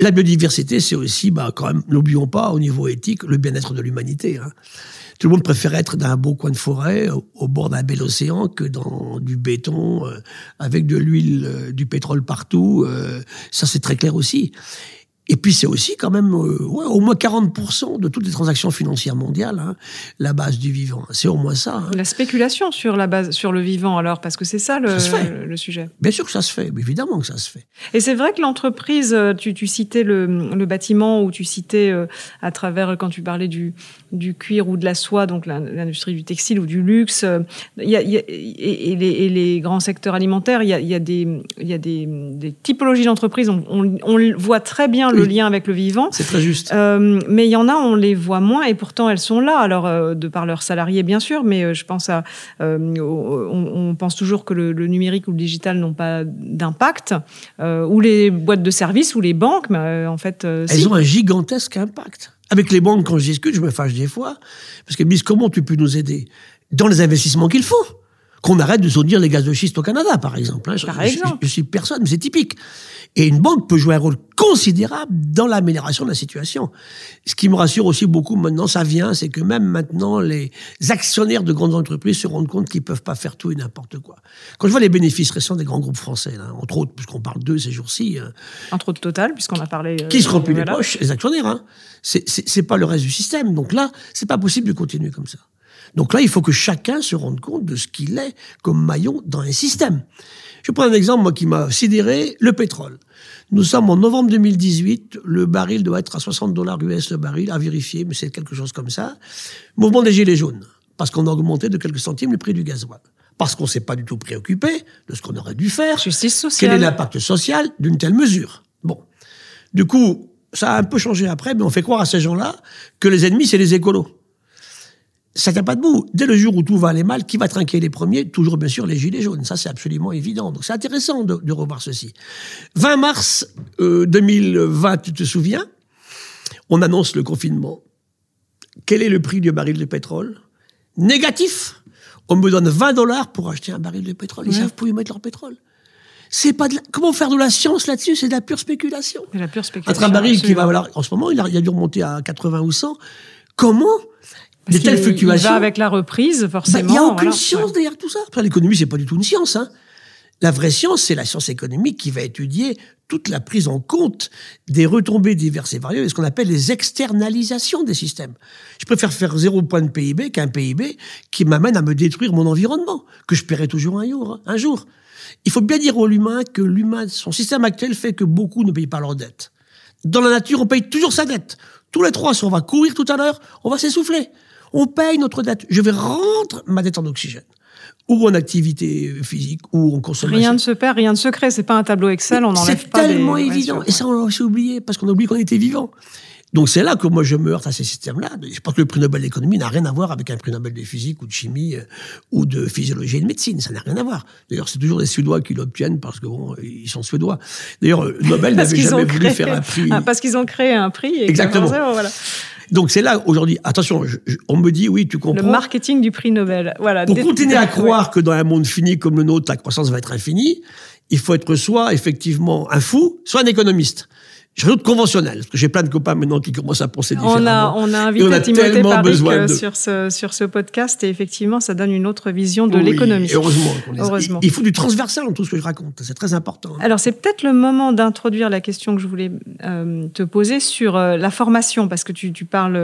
La biodiversité, c'est aussi, bah, quand même, n'oublions pas, au niveau éthique, le bien-être de l'humanité. hein. Tout le monde préfère être dans un beau coin de forêt, au, bord d'un bel océan, que dans du béton, euh, avec de l'huile, euh, du pétrole partout. euh, ça, c'est très clair aussi. Et puis c'est aussi quand même euh, ouais, au moins 40% de toutes les transactions financières mondiales, hein, la base du vivant. C'est au moins ça. hein. La spéculation sur la base, sur le vivant, alors, parce que c'est ça le, Ça sujet. Bien sûr que ça se fait, mais évidemment que ça se fait. Et c'est vrai que l'entreprise, euh, tu, tu citais le, le bâtiment ou tu citais euh, à travers, quand tu parlais du, du cuir ou de la soie, donc l'in- l'industrie du textile ou du luxe, euh, il y a, il y a- et, les, et les grands secteurs alimentaires, il y a, il y a des, il y a des, des typologies d'entreprises. On, on, on voit très bien le Oui. lien avec le vivant. C'est très juste. Euh, mais il y en a, on les voit moins et pourtant elles sont là. Alors, euh, de par leurs salariés, bien sûr, mais euh, je pense à. euh, on, on pense toujours que le, le numérique ou le digital n'ont pas d'impact, euh, ou les boîtes de services ou les banques, mais euh, en fait. euh, Elles si. ont un gigantesque impact. Avec les banques, quand je discute, je me fâche des fois, parce qu'elles me disent comment tu peux nous aider Dans les investissements qu'il faut? Qu'on arrête de soutenir les gaz de schiste au Canada, par exemple. hein. Je- je- suis personne, mais c'est typique. Et une banque peut jouer un rôle considérable dans l'amélioration de la situation. Ce qui me rassure aussi beaucoup maintenant, ça vient, c'est que même maintenant, les actionnaires de grandes entreprises se rendent compte qu'ils peuvent pas faire tout et n'importe quoi. Quand je vois les bénéfices récents des grands groupes français, là, entre autres, puisqu'on parle d'eux ces jours-ci, euh, Entre autres Total, puisqu'on a parlé. euh, qui se remplit les poches, les actionnaires. Hein. C'est pas le reste du système. Donc là, c'est pas possible de continuer comme ça. Donc là, il faut que chacun se rende compte de ce qu'il est comme maillon dans un système. Je prends un exemple, moi, qui m'a sidéré, le pétrole. Nous sommes en novembre 2018, le baril doit être à 60 dollars US le baril, à vérifier, mais c'est quelque chose comme ça. Mouvement des Gilets jaunes, parce qu'on a augmenté de quelques centimes le prix du gasoil. Parce qu'on s'est pas du tout préoccupé de ce qu'on aurait dû faire. Justice Quel est l'impact social d'une telle mesure? Bon. Du coup, ça a un peu changé après, mais on fait croire à ces gens-là que les ennemis, c'est les écolos. Ça tient pas debout. Dès le jour où tout va aller mal, qui va trinquer les premiers? Toujours, bien sûr, les gilets jaunes. Ça, c'est absolument évident. Donc, c'est intéressant de, de revoir ceci. 20 mars euh, 2020, tu te souviens? On annonce le confinement. Quel est le prix du baril de pétrole? Négatif. On me donne 20 dollars pour acheter un baril de pétrole. Ils Ouais. savent où ils mettre leur pétrole. C'est pas de la- Comment faire de la science là-dessus? C'est de la pure spéculation. C'est la pure spéculation. Entre un baril qui va, voilà, en ce moment, il a, il a dû remonter à 80 ou 100. Comment Parce Des telles qu'il- il fluctuations va avec la reprise, bah, forcément. Il n'y a aucune voilà. science derrière tout ça. Enfin, L'économie, c'est pas du tout une science. Hein. La vraie science, c'est la science économique qui va étudier toute la prise en compte des retombées diverses et variées, et ce qu'on appelle les externalisations des systèmes. Je préfère faire zéro point de PIB qu'un PIB qui m'amène à me détruire mon environnement, que je paierai toujours un jour. Un jour. Il faut bien dire à l'humain que l'humain, son système actuel fait que beaucoup ne payent pas leurs dettes. Dans la nature, on paye toujours sa dette. Tous les trois, si on va courir tout à l'heure, on va s'essouffler. On paye notre dette. Je vais rendre ma dette en oxygène. Ou en activité physique, ou en consommation. Rien ne se perd, rien ne se crée. C'est pas un tableau Excel, on n'enlève C'est pas. tellement des- évident. Ouais, Et ça, on l'a aussi oublié, parce qu'on a oublié qu'on était vivant. Donc c'est là que moi je me heurte à ces systèmes-là. Je pense que le prix Nobel d'économie n'a rien à voir avec un prix Nobel de physique ou de chimie euh, ou de physiologie et de médecine. Ça n'a rien à voir. D'ailleurs, c'est toujours les Suédois qui l'obtiennent parce que bon, ils sont suédois. D'ailleurs, euh, Nobel Parce n'avait qu'ils jamais ont voulu créé, faire un prix. Ah, parce qu'ils ont créé un prix. Et Exactement. voilà. Donc c'est là aujourd'hui. Attention, je- je- on me dit oui, tu Le comprends. marketing du prix Nobel. Voilà. Pour continuer à croire que dans un monde fini comme le nôtre, la croissance va être infinie, il faut être soit effectivement un fou, soit un économiste. Je rajoute conventionnel, parce que j'ai plein de copains maintenant qui commencent à penser On a, différemment. on a invité on a Timothée de- sur, ce, sur ce podcast et effectivement, ça donne une autre vision de Oui, l'économie. Heureusement. les. Heureusement. Il il faut du transversal dans tout ce que je raconte. C'est très important. Alors, c'est peut-être le moment d'introduire la question que je voulais euh, te poser sur euh, la formation, parce que tu, tu parles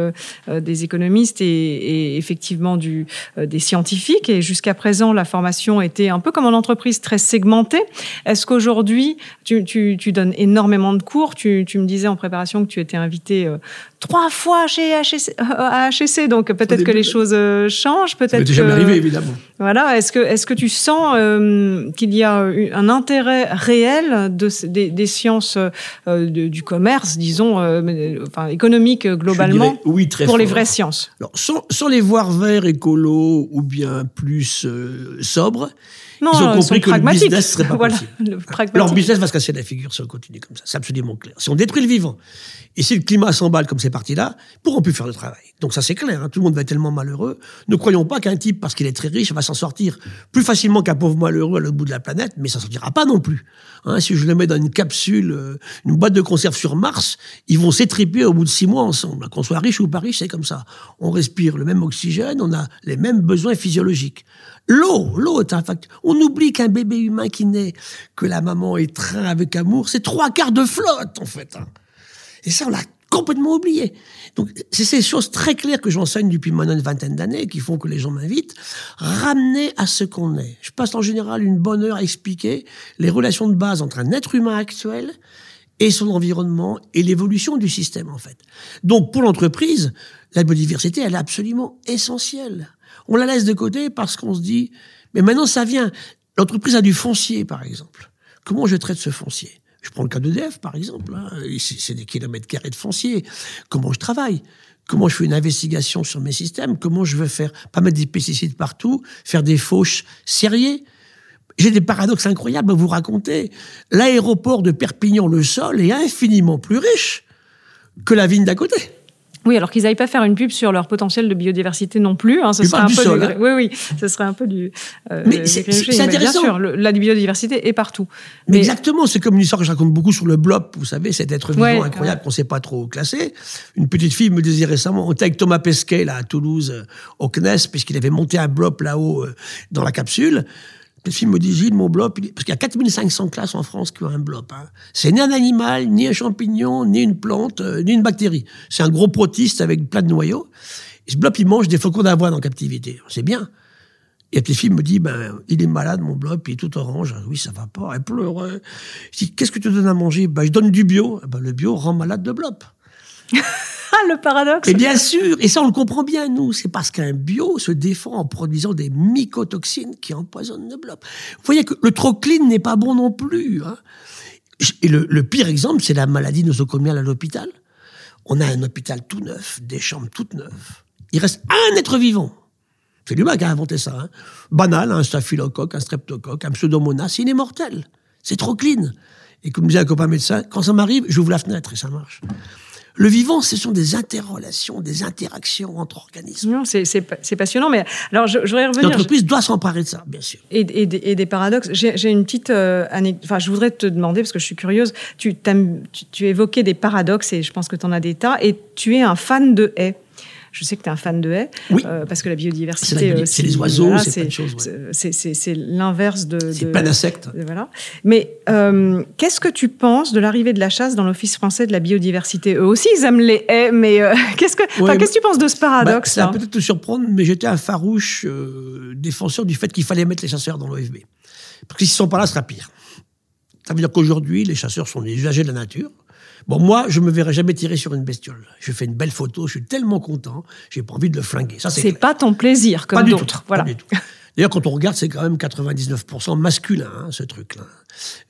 euh, des économistes et, et effectivement du, des scientifiques. Et jusqu'à présent, la formation était un peu comme en entreprise, très segmentée. Est-ce qu'aujourd'hui, tu, tu, tu donnes énormément de cours tu, tu me disais en préparation que tu étais invité euh, trois fois chez HEC, euh, à HEC, donc peut-être que les choses euh, changent. Peut-être jamais que- arrivé, évidemment. voilà. Est-ce que, est-ce que tu sens qu'il y a un intérêt réel de, des, des sciences de- du commerce, disons, enfin, économique globalement, dirais oui, très pour les vraies sciences? Alors, sans, sans les voir verts, écolos ou bien plus sobres, Non, Ils ont euh, compris que le business serait pas voilà, possible. le leur business va se casser la figure si on continue comme ça. C'est absolument clair. Si on détruit le vivant, et si le climat s'emballe comme c'est parti là, ils pourront plus faire le travail. Donc ça c'est clair, hein. tout le monde va être tellement malheureux. Ne croyons pas qu'un type, parce qu'il est très riche, va s'en sortir plus facilement qu'un pauvre malheureux à l'autre bout de la planète, mais ça sortira pas non plus. Hein, si je le mets dans une capsule, euh, une boîte de conserve sur Mars, ils vont s'étriper au bout de six mois ensemble. Qu'on soit riche ou pas riche, c'est comme ça. On respire le même oxygène, on a les mêmes besoins physiologiques. L'eau, l'eau est un facteur. On oublie qu'un bébé humain qui naît, que la maman étreint avec amour, c'est trois quarts de flotte, en fait. hein. Et ça, on l'a complètement oublié. Donc, c'est ces choses très claires que j'enseigne depuis maintenant une vingtaine d'années qui font que les gens m'invitent. Ramener à ce qu'on est. Je passe en général une bonne heure à expliquer les relations de base entre un être humain actuel et son environnement et l'évolution du système, en fait. Donc, pour l'entreprise, la biodiversité, elle est absolument essentielle. On la laisse de côté parce qu'on se dit, mais maintenant ça vient. L'entreprise a du foncier, par exemple. Comment je traite ce foncier? Je prends le cas d'EDF, par exemple. hein. C'est des kilomètres carrés de foncier. Comment je travaille? Comment je fais une investigation sur mes systèmes? Comment je veux faire Pas mettre des pesticides partout, faire des fauches serrées? J'ai des paradoxes incroyables à vous raconter. L'aéroport de Perpignan, le sol, est infiniment plus riche que la vigne d'à côté. Oui, alors qu'ils n'aillent pas faire une pub sur leur potentiel de biodiversité non plus. Hein, ce serait un peu sol, hein. Oui, oui, ce serait un peu du. Euh, mais c'est intéressant. Bien sûr, la biodiversité est partout. Mais, exactement, c'est comme une histoire que je raconte beaucoup sur le blob, vous savez, cet être vivant incroyable qu'on ne sait pas trop classer. Une petite fille me disait récemment, on était avec Thomas Pesquet là à Toulouse, euh, au CNES, puisqu'il avait monté un blob là-haut euh, dans la capsule. Le film me dit, Gilles, mon blob, parce qu'il y a 4500 classes en France qui ont un blob. Hein. C'est ni un animal, ni un champignon, ni une plante, euh, ni une bactérie. C'est un gros protiste avec plein de noyaux. Et ce blob, il mange des flocons d'avoine en captivité. C'est bien. Et la petite fille me dit, ben, il est malade, mon blob, il est tout orange. Oui, ça va pas. Elle pleure. Je dis, qu'est-ce que tu donnes à manger? Ben, Je donne du bio. Ben, le bio rend malade de blob. le paradoxe. Et bien sûr, et ça on le comprend bien, nous, c'est parce qu'un bio se défend en produisant des mycotoxines qui empoisonnent le blob. Vous voyez que le trocline n'est pas bon non plus. Hein. Et le, pire exemple, c'est la maladie nosocomiale à l'hôpital. On a un hôpital tout neuf, des chambres toutes neuves. Il reste un être vivant. C'est l'humain qui a inventé ça. Hein. Banal, un staphylocoque, un streptocoque, un pseudomonas, il est mortel. C'est trop Et comme disait un copain médecin, quand ça m'arrive, j'ouvre la fenêtre et ça marche. Le vivant, ce sont des interrelations, des interactions entre organismes. C'est passionnant, mais alors je, voudrais revenir. L'entreprise doit s'emparer de ça, bien sûr. Et, des paradoxes. J'ai une petite euh, anecdote. Enfin, je voudrais te demander parce que je suis curieuse. Tu, tu, tu évoquais des paradoxes et je pense que tu en as des tas. Et tu es un fan de haies. Je sais que tu es un fan de haies, euh, parce que la biodiversité. C'est les oiseaux, c'est plein de C'est l'inverse de. C'est plein d'insectes. Voilà. Mais euh, qu'est-ce que tu penses de l'arrivée de la chasse dans l'Office français de la biodiversité? Eux aussi, ils aiment les haies, mais euh, qu'est-ce que qu'est-ce que tu penses de ce paradoxe bah, Ça va peut-être te surprendre, mais j'étais un farouche défenseur du fait qu'il fallait mettre les chasseurs dans l'OFB. Parce que s'ils ne sont pas là, ce sera pire. Ça veut dire qu'aujourd'hui, les chasseurs sont des usagers de la nature. Bon, moi, je me verrai jamais tirer sur une bestiole. Je fais une belle photo, je suis tellement content, j'ai pas envie de le flinguer. Ça, c'est pas ton plaisir comme d'autres. Voilà. D'ailleurs, quand on regarde, c'est quand même 99% masculin, hein, ce truc-là.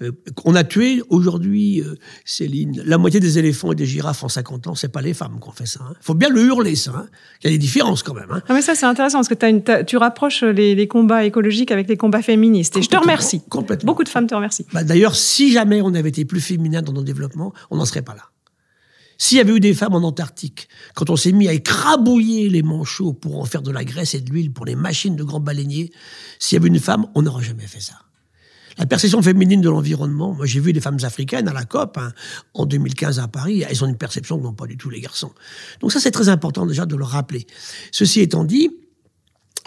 Euh, on a tué aujourd'hui, euh, Céline, la moitié des éléphants et des girafes en 50 ans. C'est pas les femmes qui ont fait ça. Il hein. faut bien le hurler, ça. Hein. Il y a des différences quand même. Ah mais ça, c'est intéressant parce que tu rapproches les, combats écologiques avec les combats féministes. Et je te remercie. Complètement. Beaucoup de femmes te remercient. Bah, d'ailleurs, si jamais on avait été plus féminin dans nos développements, on n'en serait pas là. S'il y avait eu des femmes en Antarctique, quand on s'est mis à écrabouiller les manchots pour en faire de la graisse et de l'huile pour les machines de grands baleiniers, s'il y avait une femme, on n'aurait jamais fait ça. La perception féminine de l'environnement, moi j'ai vu des femmes africaines à la COP hein, en 2015 à Paris, elles ont une perception que n'ont pas du tout les garçons. Donc ça c'est très important déjà de le rappeler. Ceci étant dit,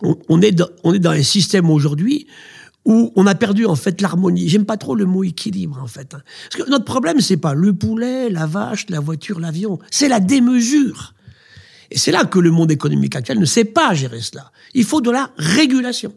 on, est, on est dans un système aujourd'hui où on a perdu en fait l'harmonie. J'aime pas trop le mot équilibre en fait. Parce que notre problème c'est pas le poulet, la vache, la voiture, l'avion, c'est la démesure. Et c'est là que le monde économique actuel ne sait pas gérer cela. Il faut de la régulation.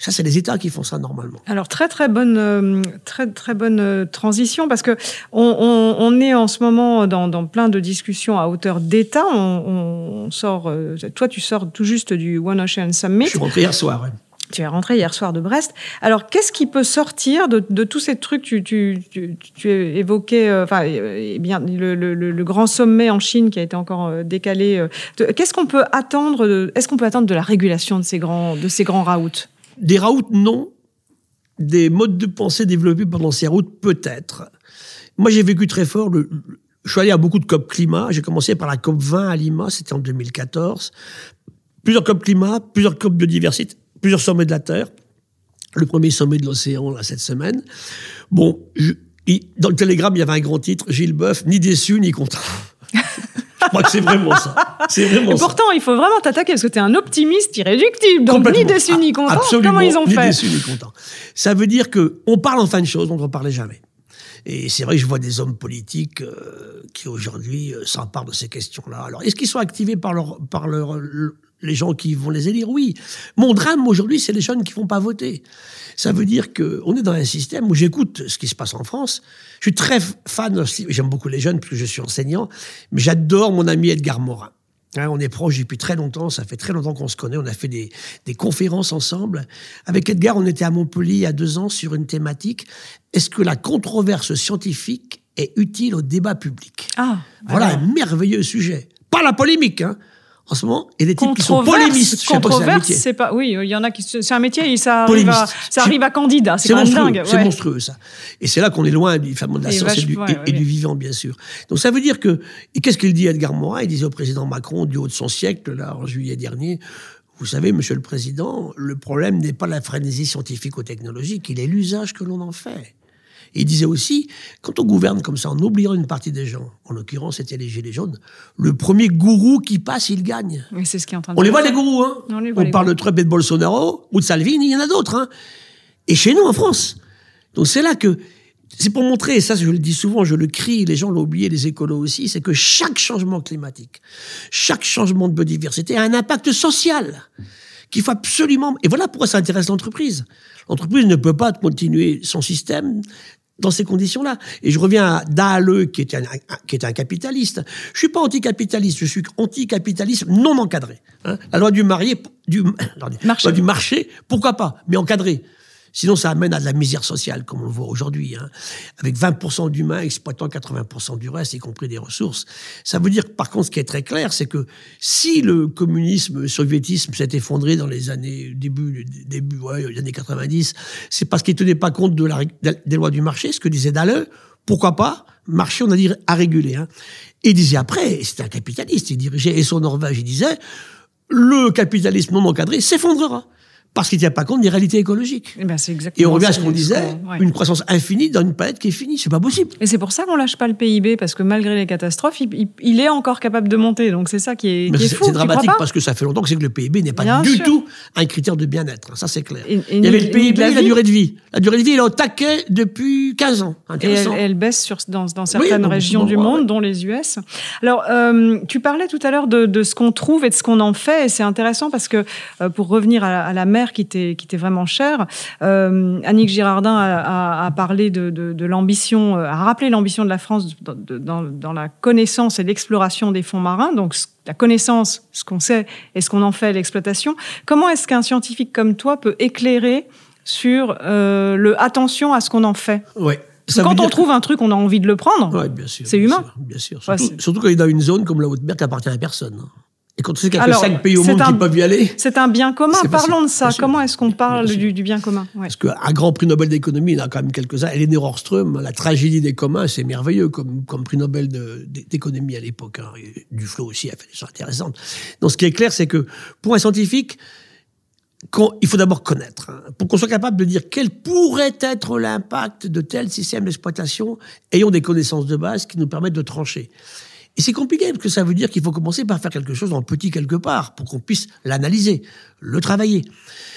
Ça, c'est les États qui font ça normalement. Alors très très bonne euh, très très bonne euh, transition parce que on, est en ce moment dans, plein de discussions à hauteur d'État. On, sort, euh, toi tu sors tout juste du One Ocean Summit. Je suis rentré hier soir. Tu es rentré hier soir de Brest. Alors, qu'est-ce qui peut sortir de, tous ces trucs Tu, tu, évoquais euh, enfin, eh bien, le, grand sommet en Chine qui a été encore euh, décalé. Euh, qu'est-ce qu'on peut attendre Est-ce qu'on peut attendre de la régulation de ces grands, de ces grands routes? Des routes, non. Des modes de pensée développés pendant ces routes, peut-être. Moi, j'ai vécu très fort je suis allé à beaucoup de COP climat. J'ai commencé par la COP 20 à Lima, c'était en 2014. Plusieurs COP climat, plusieurs COP biodiversité plusieurs sommets de la Terre. Le premier sommet de l'océan, là, cette semaine. Bon, dans le télégramme, il y avait un grand titre, Gilles Boeuf, ni déçu, ni content. Je crois que c'est vraiment ça. C'est vraiment pourtant, il faut vraiment t'attaquer parce que tu es un optimiste irréductible. Donc, ni déçu, ni content. Absolument, Comment ils ont ni fait Ni déçu, ni content. Ça veut dire que on parle en fin de choses dont on ne parlait jamais. Et c'est vrai que je vois des hommes politiques euh, qui aujourd'hui euh, s'emparent de ces questions-là. Alors, est-ce qu'ils sont activés par leur, par leur, les gens qui vont les élire, oui. Mon drame aujourd'hui, c'est les jeunes qui vont pas voter. Ça veut dire qu'on est dans un système où j'écoute ce qui se passe en France. Je suis très fan, j'aime beaucoup les jeunes parce que je suis enseignant, mais j'adore mon ami Edgar Morin. Hein, on est proche depuis très longtemps, ça fait très longtemps qu'on se connaît, on a fait des, des, conférences ensemble. Avec Edgar, on était à Montpellier il y a deux ans sur une thématique. Est-ce que la controverse scientifique est utile au débat public? Ah, Voilà un merveilleux sujet. Pas la polémique, hein en ce moment, et des types qui sont polémistes. Controverse, c'est pas. Oui, il y en a qui. C'est un métier et ça arrive à, ça arrive à candidat. C'est dingue. C'est monstrueux ça. Et c'est là qu'on est loin du fameux de la science et, du, et, du, vivant, bien sûr. Donc ça veut dire que. Et qu'est-ce qu'il dit Edgar Morin? Il disait au président Macron du haut de son siècle, là, en juillet dernier. Vous savez, Monsieur le Président, le problème n'est pas la frénésie scientifico-technologique, il est l'usage que l'on en fait. Et il disait aussi, quand on gouverne comme ça, en oubliant une partie des gens, en l'occurrence c'était les Gilets jaunes, le premier gourou qui passe, il gagne. Oui, c'est ce qui est en train de On les voit les gourous, hein On, parle de Trump et de Bolsonaro, ou de Salvini, il y en a d'autres. Hein et chez nous, en France. Donc c'est là que... C'est pour montrer, et ça je le dis souvent, je le crie, les gens l'ont oublié, les écolos aussi, c'est que chaque changement climatique, chaque changement de biodiversité a un impact social qu'il faut absolument... Et voilà pourquoi ça intéresse l'entreprise. L'entreprise ne peut pas continuer son système dans ces conditions-là. Et je reviens à Dahle, qui était un, qui était un capitaliste. Je suis pas anticapitaliste, je suis anticapitaliste non encadré. Hein. La loi du marié, du, marché. du marché, pourquoi pas, mais encadré. Sinon, ça amène à de la misère sociale, comme on le voit aujourd'hui, hein, avec 20% d'humains exploitant 80% du reste, y compris des ressources. Ça veut dire, par contre, ce qui est très clair, c'est que si le communisme, le soviétisme s'est effondré dans les années début, début, ouais, les années 90, c'est parce qu'il tenait pas compte de la, des lois du marché, ce que disait Dalle. Pourquoi pas Marché, on a dit à réguler. Hein. Et il disait après, c'était un capitaliste, il dirigeait et son Norvège, il disait le capitalisme non encadré s'effondrera parce qu'il ne tient pas compte des réalités écologiques. Et, eh ben et on revient à ce qu'on disait, une croissance infinie dans une planète qui est finie, c'est pas possible. Et c'est pour ça qu'on lâche pas le PIB, parce que malgré les catastrophes, il, est encore capable de monter. Donc c'est ça qui est, qui est fou. C'est dramatique parce que ça fait longtemps que c'est que le PIB n'est pas du tout un critère de bien-être. Ça c'est clair. il y avait le PIB, la, la durée de vie. La durée de vie, elle est au taquet depuis 15 ans. Et elle, baisse sur, dans, dans certaines régions du monde, dont les US. Alors, euh, tu parlais tout à l'heure de, de, ce qu'on trouve et de ce qu'on en fait, et c'est intéressant parce que euh, pour revenir à, à la mer qui était vraiment chère. Euh, Annick Girardin a, parlé de, l'ambition, euh, a rappelé l'ambition de la France dans, la connaissance et l'exploration des fonds marins. Donc, la connaissance, ce qu'on sait et ce qu'on en fait, l'exploitation. Comment est-ce qu'un scientifique comme toi peut éclairer sur euh, le attention à ce qu'on en fait? Oui. quand on trouve un truc, on a envie de le prendre. Ouais, bien sûr. C'est humain. bien sûr. Surtout, surtout, quand il est dans une zone comme la Haute-Mer qui appartient à personne. Et quand tu sais qu'il n'y a que 5 pays au monde qui peuvent y aller. C'est un bien commun. Parlons de ça. Comment est-ce qu'on parle du, bien commun? Parce qu'un grand prix Nobel d'économie, il y en a quand même quelques-uns. Elinor Ostrom, La tragédie des communs, c'est merveilleux comme, comme prix Nobel d'économie à l'époque. Hein. Duflo aussi a fait des choses intéressantes. Donc ce qui est clair, c'est que pour un scientifique, il faut d'abord connaître, hein, pour qu'on soit capable de dire quel pourrait être l'impact de tel système d'exploitation, ayant des connaissances de base qui nous permettent de trancher. Et c'est compliqué parce que ça veut dire qu'il faut commencer par faire quelque chose en petit quelque part pour qu'on puisse l'analyser, le travailler,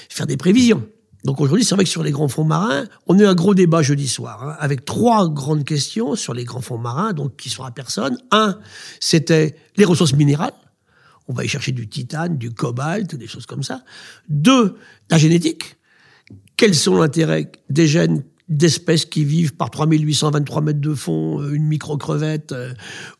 faire des prévisions. Donc aujourd'hui, c'est vrai que sur les grands fonds marins, on a eu un gros débat jeudi soir, hein, avec trois grandes questions sur les grands fonds marins, donc qui sont à personne. Un, c'était les ressources minérales. On va y chercher du titane, du cobalt, des choses comme ça. Deux, la génétique. Quels sont l'intérêt des gènes d'espèces qui vivent par 3823 mètres de fond, euh, une micro-crevette, euh,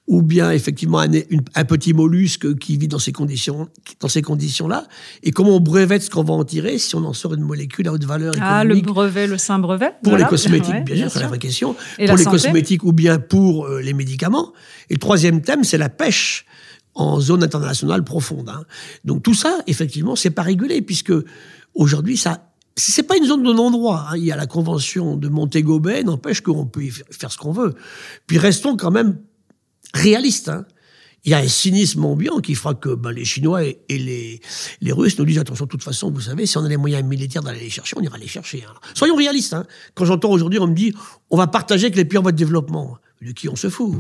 ou bien effectivement un, un, petit mollusque qui vit dans ces conditions, dans ces conditions-là, et comment on brevette ce qu'on va en tirer si on en sort une molécule à haute valeur économique. Ah, le brevet, le saint brevet. Pour les cosmétiques, bien, sûr, c'est la vraie question. pour les cosmétiques ou bien pour euh, les médicaments. Et le troisième thème, c'est la pêche en zone internationale profonde. Hein. Donc tout ça, effectivement, c'est pas régulé puisque aujourd'hui, ça c'est pas une zone de non-droit. Hein. Il y a la convention de Montego Bay, n'empêche qu'on peut y faire ce qu'on veut. Puis restons quand même réalistes. Hein. Il y a un cynisme ambiant qui fera que ben, les Chinois et, les, Russes nous disent attention, de toute façon, vous savez, si on a les moyens militaires d'aller les chercher, on ira les chercher. Hein. Soyons réalistes. Quand j'entends aujourd'hui, on me dit on va partager avec les pays en voie de développement. De qui on se fout?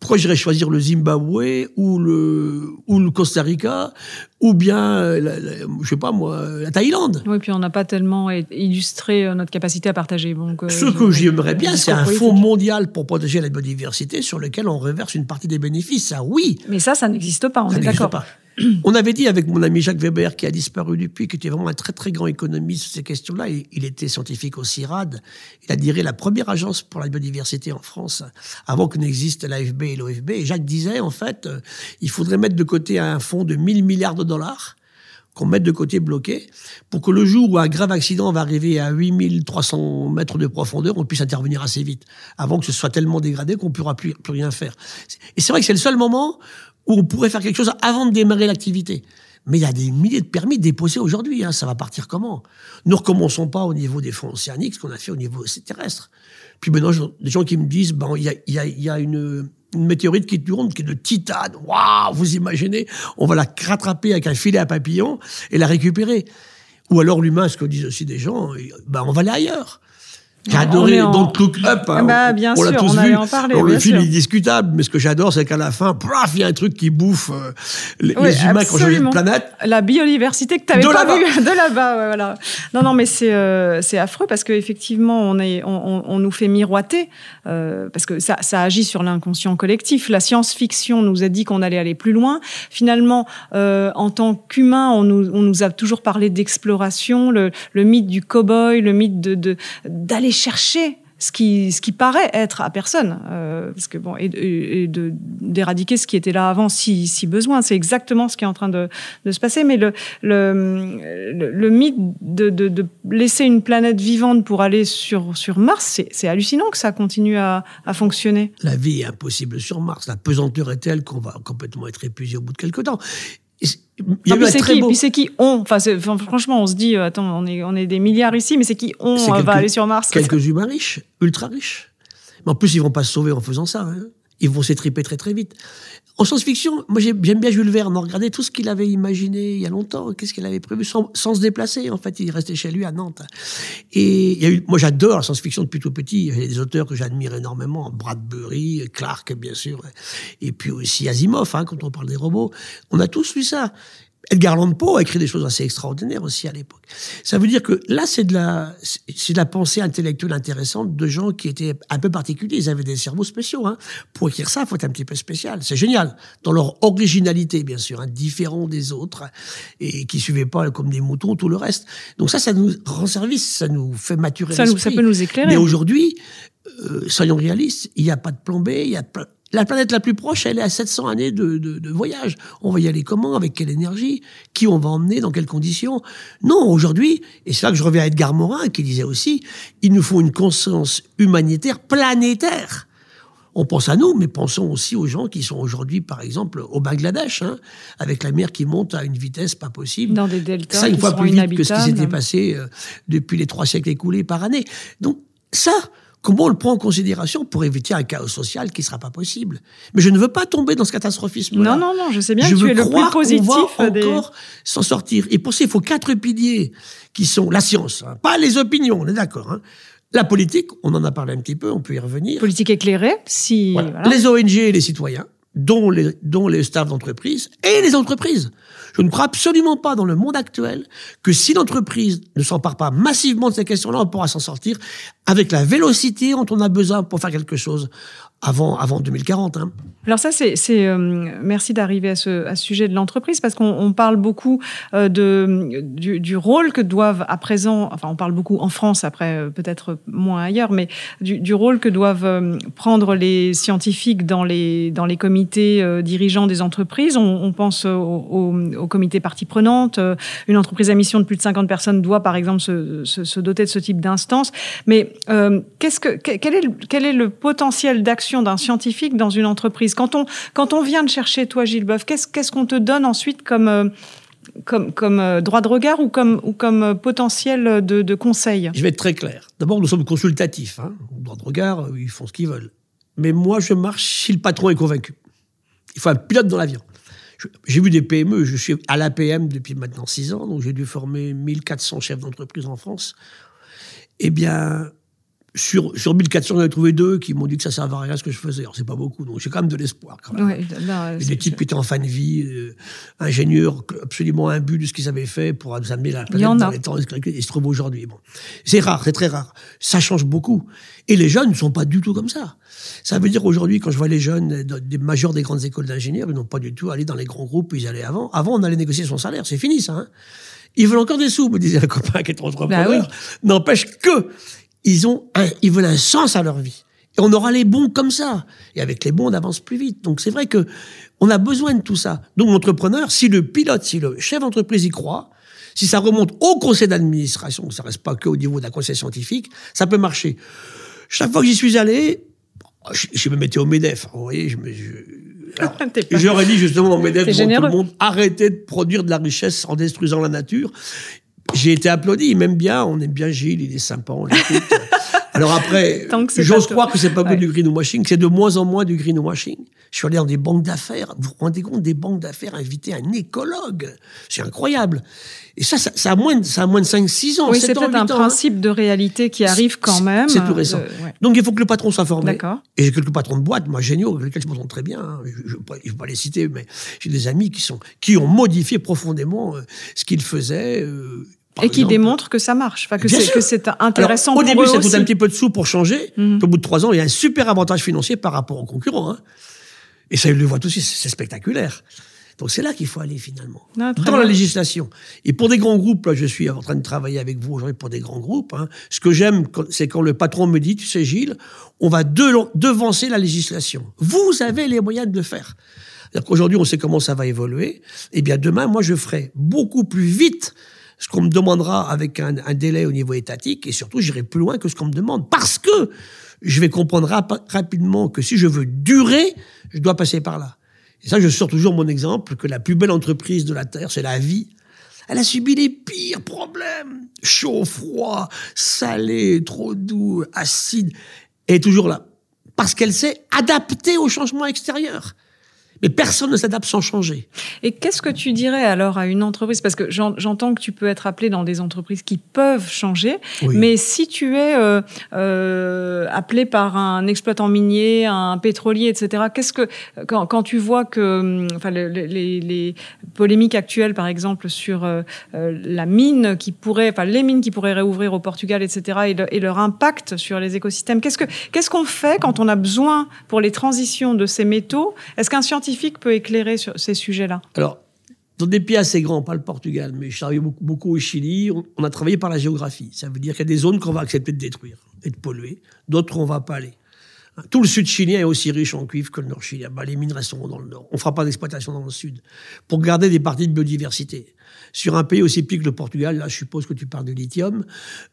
Pourquoi j'irais choisir le Zimbabwe ou le, ou le Costa Rica ou bien, euh, je sais pas moi, la Thaïlande? Oui, puis on n'a pas tellement illustré euh, notre capacité à partager. Donc, euh, Ce que j'aimerais bien, c'est un fonds mondial pour protéger la biodiversité sur lequel on reverse une partie des bénéfices. Ça, oui. Mais ça, ça n'existe pas, on est d'accord. On avait dit avec mon ami Jacques Weber, qui a disparu depuis, qui était vraiment un très très grand économiste sur ces questions-là, il, était scientifique au CIRAD, il a dirigé la première agence pour la biodiversité en France, avant que n'existe l'AFB et l'OFB. Et Jacques disait, en fait, euh, il faudrait mettre de côté un fonds de 1000 milliards de dollars, qu'on mette de côté bloqué, pour que le jour où un grave accident va arriver à 8300 mètres de profondeur, on puisse intervenir assez vite, avant que ce soit tellement dégradé qu'on ne pourra plus, plus rien faire. Et c'est vrai que c'est le seul moment on pourrait faire quelque chose avant de démarrer l'activité. Mais il y a des milliers de permis déposés aujourd'hui. Hein. Ça va partir comment? Ne recommençons pas au niveau des fonds océaniques, ce qu'on a fait au niveau terrestre. Puis maintenant, des gens qui me disent, bon, il y a, une, météorite qui tourne, qui est de titane. Waouh, vous imaginez On va la rattraper avec un filet à papillon et la récupérer. Ou alors l'humain, ce que disent aussi des gens, ben on va aller ailleurs. J'ai adoré en... dans Look Up. Hein, bah, bien on l'a tous on vu. En parler, le film est discutable, mais ce que j'adore, c'est qu'à la fin, il y a un truc qui bouffe euh, les, oui, les, humains qui ont changé de planète. La biodiversité que tu n'avais pas vue de là-bas. Ouais, voilà. Non, non, mais c'est euh, affreux parce qu'effectivement, on, est, on, on, nous fait miroiter, euh, parce que ça, ça agit sur l'inconscient collectif. La science-fiction nous a dit qu'on allait aller plus loin. Finalement, en tant qu'humain, on nous, on nous a toujours parlé d'exploration, le, le mythe du cow-boy, le mythe de d'aller chercher ce qui, ce qui paraît être à personne, euh, parce que bon, et, d'éradiquer ce qui était là avant, si, si besoin. C'est exactement ce qui est en train de, se passer. Mais le le, le, mythe de, de, laisser une planète vivante pour aller sur sur Mars, c'est hallucinant que ça continue à, fonctionner. La vie est impossible sur Mars. La pesanteur est telle qu'on va complètement être épuisé au bout de quelques temps. Il puis c'est qui, c'est qui on enfin, franchement, on se dit, euh, attends, on est, on est des milliards ici, mais c'est qui on euh, va aller sur Mars? Quelques humains riches, ultra riches. Mais en plus, ils vont pas se sauver en faisant ça. Hein ils vont s'étriper très très vite. En science-fiction, moi j'aime bien Jules Verne. Regardez tout ce qu'il avait imaginé il y a longtemps, qu'est-ce qu'il avait prévu sans, se déplacer. En fait, il restait chez lui à Nantes. Et moi j'adore la science-fiction depuis tout petit. Il y a des auteurs que j'admire énormément, Bradbury, Clark bien sûr, et puis aussi Asimov hein, quand on parle des robots. On a tous lu ça. Edgar Allan Poe a écrit des choses assez extraordinaires aussi à l'époque. Ça veut dire que là, c'est de la, c'est de la pensée intellectuelle intéressante de gens qui étaient un peu particuliers. Ils avaient des cerveaux spéciaux. Hein. Pour écrire ça, il faut être un petit peu spécial. C'est génial. Dans leur originalité, bien sûr, hein, différent des autres et qui suivaient pas comme des moutons tout le reste. Donc ça, ça nous rend service, ça nous fait maturer ça, nous, ça peut nous éclairer. Mais aujourd'hui, euh, soyons réalistes, il n'y a pas de plan B, il y a la planète la plus proche, elle est à 700 années de, de, de, voyage. On va y aller comment Avec quelle énergie Qui on va emmener Dans quelles conditions? Non, aujourd'hui, et c'est là que je reviens à Edgar Morin qui disait aussi, il nous faut une conscience humanitaire planétaire. On pense à nous, mais pensons aussi aux gens qui sont aujourd'hui, par exemple, au Bangladesh, hein, avec la mer qui monte à une vitesse pas possible. Dans des deltas Ça, une fois plus vite que ce qui s'était passé euh, depuis les trois siècles écoulés par année. Donc, ça, Comment on le prend en considération pour éviter un chaos social qui ne sera pas possible? Mais je ne veux pas tomber dans ce catastrophisme. -là. Non, non, non, je sais bien que tu es le plus positif. va encore s'en sortir. Et pour ça, il faut quatre piliers qui sont la science, hein, pas les opinions, on est d'accord. Hein. La politique, on en a parlé un petit peu, on peut y revenir. Politique éclairée, si. Voilà. Les ONG et les citoyens, dont les, dont les staffs d'entreprise et les entreprises. Je ne crois absolument pas dans le monde actuel que si l'entreprise ne s'empare pas massivement de ces questions-là, on pourra s'en sortir avec la vélocité dont on a besoin pour faire quelque chose avant, avant 2040. Hein. Alors ça, c'est, euh, merci d'arriver à ce, à ce sujet de l'entreprise parce qu'on on parle beaucoup euh, de, du, du, rôle que doivent à présent, enfin on parle beaucoup en France, après euh, peut-être moins ailleurs, mais du, du, rôle que doivent euh, prendre les scientifiques dans les, dans les comités euh, dirigeants des entreprises. On, on pense au, au, au, comité partie prenante. Une entreprise à mission de plus de 50 personnes doit par exemple se, se, se doter de ce type d'instance. Mais qu'est-ce que, quel, est le, quel est le potentiel d'action d'un scientifique dans une entreprise Quand on, vient de chercher toi, Gilles Boeuf, qu'est-ce qu'on te donne ensuite comme, euh, euh, droit de regard ou comme, euh, potentiel de, conseil? Je vais être très clair. D'abord, nous sommes consultatifs. Hein. Droit de regard, ils font ce qu'ils veulent. Mais moi, je marche si le patron est convaincu. Il faut un pilote dans l'avion. J'ai vu des PME, je suis à l'APM depuis maintenant six ans, donc j'ai dû former 1400 chefs d'entreprise en France. Eh bien, sur, sur 1400, j'en ai trouvé deux qui m'ont dit que ça servait à rien ce que je faisais. Alors, c'est pas beaucoup, donc j'ai quand même de l'espoir. Quand même. Ouais, des types qui étaient en fin de vie, euh, ingénieurs, absolument imbus de ce qu'ils avaient fait pour nous amener la planète dans les temps. Ils se trouvent aujourd'hui. Bon. C'est rare, c'est très rare. Ça change beaucoup. Et les jeunes ne sont pas du tout comme ça. Ça veut dire aujourd'hui, quand je vois les jeunes, des majors des grandes écoles d'ingénieurs, ils n'ont pas du tout allé dans les grands groupes où ils allaient avant. Avant, on allait négocier son salaire. C'est fini, ça. Hein ils veulent encore des sous, me disait un copain qui est entrepreneur. Bah oui. N'empêche que ils ont un, ils veulent un sens à leur vie. Et on aura les bons comme ça. Et avec les bons, on avance plus vite. Donc c'est vrai que on a besoin de tout ça. Donc l'entrepreneur, si le pilote, si le chef d'entreprise y croit, si ça remonte au conseil d'administration, ça reste pas que au niveau d'un conseil scientifique, ça peut marcher. Chaque fois que j'y suis allé, je, me mettais au MEDEF. Vous voyez, je me, J'aurais dit justement au MEDEF tout le monde, arrêtez de produire de la richesse en détruisant la nature. J'ai été applaudi, il m'aime bien, on aime bien Gilles, il est sympa, on l'écoute. Alors après, j'ose croire que c'est pas ouais. du greenwashing, c'est de moins en moins du greenwashing. Je suis allé dans des banques d'affaires. Vous vous rendez compte des banques d'affaires inviter un écologue C'est incroyable. Et ça, ça, a moins de, ça a moins de 5-6 ans. Oui, c'est peut-être un hein. principe de réalité qui arrive quand même. C'est tout récent. Donc il faut que le patron soit formé. Et j'ai quelques patrons de boîte, moi géniaux, avec lesquels je m'entends très bien. Hein. Je ne vais pas les citer, mais j'ai des amis qui, sont, qui ont modifié profondément euh, ce qu'ils faisaient. Euh, et qui démontre que ça marche, enfin, que c'est intéressant Alors, Au début, ça coûte un petit peu de sous pour changer. Mhm. Au bout de trois ans, il y a un super avantage financier par rapport aux concurrents. Hein. Et ça, ils le voient aussi, c'est spectaculaire. Donc c'est là qu'il faut aller finalement, ah, dans la législation. Et pour des grands groupes, là, je suis en train de travailler avec vous aujourd'hui pour des grands groupes. Hein. Ce que j'aime, c'est quand le patron me dit, tu sais Gilles, on va devancer la législation. Vous avez les moyens de le faire. C'est-à-dire qu'aujourd'hui, on sait comment ça va évoluer. Eh bien, demain, moi, je ferai beaucoup plus vite ce qu'on me demandera avec un, délai au niveau étatique, et surtout, j'irai plus loin que ce qu'on me demande. Parce que je vais comprendre rapidement que si je veux durer, je dois passer par là. Et ça, je sors toujours mon exemple, que la plus belle entreprise de la Terre, c'est la vie. Elle a subi les pires problèmes. Chaud, froid, salé, trop doux, acide. Elle est toujours là. Parce qu'elle s'est adaptée au changement extérieur. Mais personne ne s'adapte sans changer. Et qu'est-ce que tu dirais alors à une entreprise? Parce que j'entends que tu peux être appelé dans des entreprises qui peuvent changer, mais si tu es euh, euh, appelé par un exploitant minier, un pétrolier, etc., qu'est-ce que quand, quand, tu vois que, enfin, les, les, les, polémiques actuelles, par exemple, sur euh, la mine qui pourrait, enfin, les mines qui pourraient réouvrir au Portugal, etc., et, et leur impact sur les écosystèmes, qu'est-ce que qu'est-ce qu'on fait quand on a besoin pour les transitions de ces métaux? Est-ce qu'un scientifique peut éclairer sur ces sujets-là Alors, dans des pays assez grands, pas le Portugal, mais je travaille beaucoup, beaucoup au Chili, on, a travaillé par la géographie. Ça veut dire qu'il y a des zones qu'on va accepter de détruire et de polluer, d'autres on va pas aller. Tout le sud chilien est aussi riche en cuivre que le nord chilien. Bah, les mines resteront dans le nord. On fera pas d'exploitation dans le sud pour garder des parties de biodiversité. Sur un pays aussi petit que le Portugal, là, je suppose que tu parles de lithium,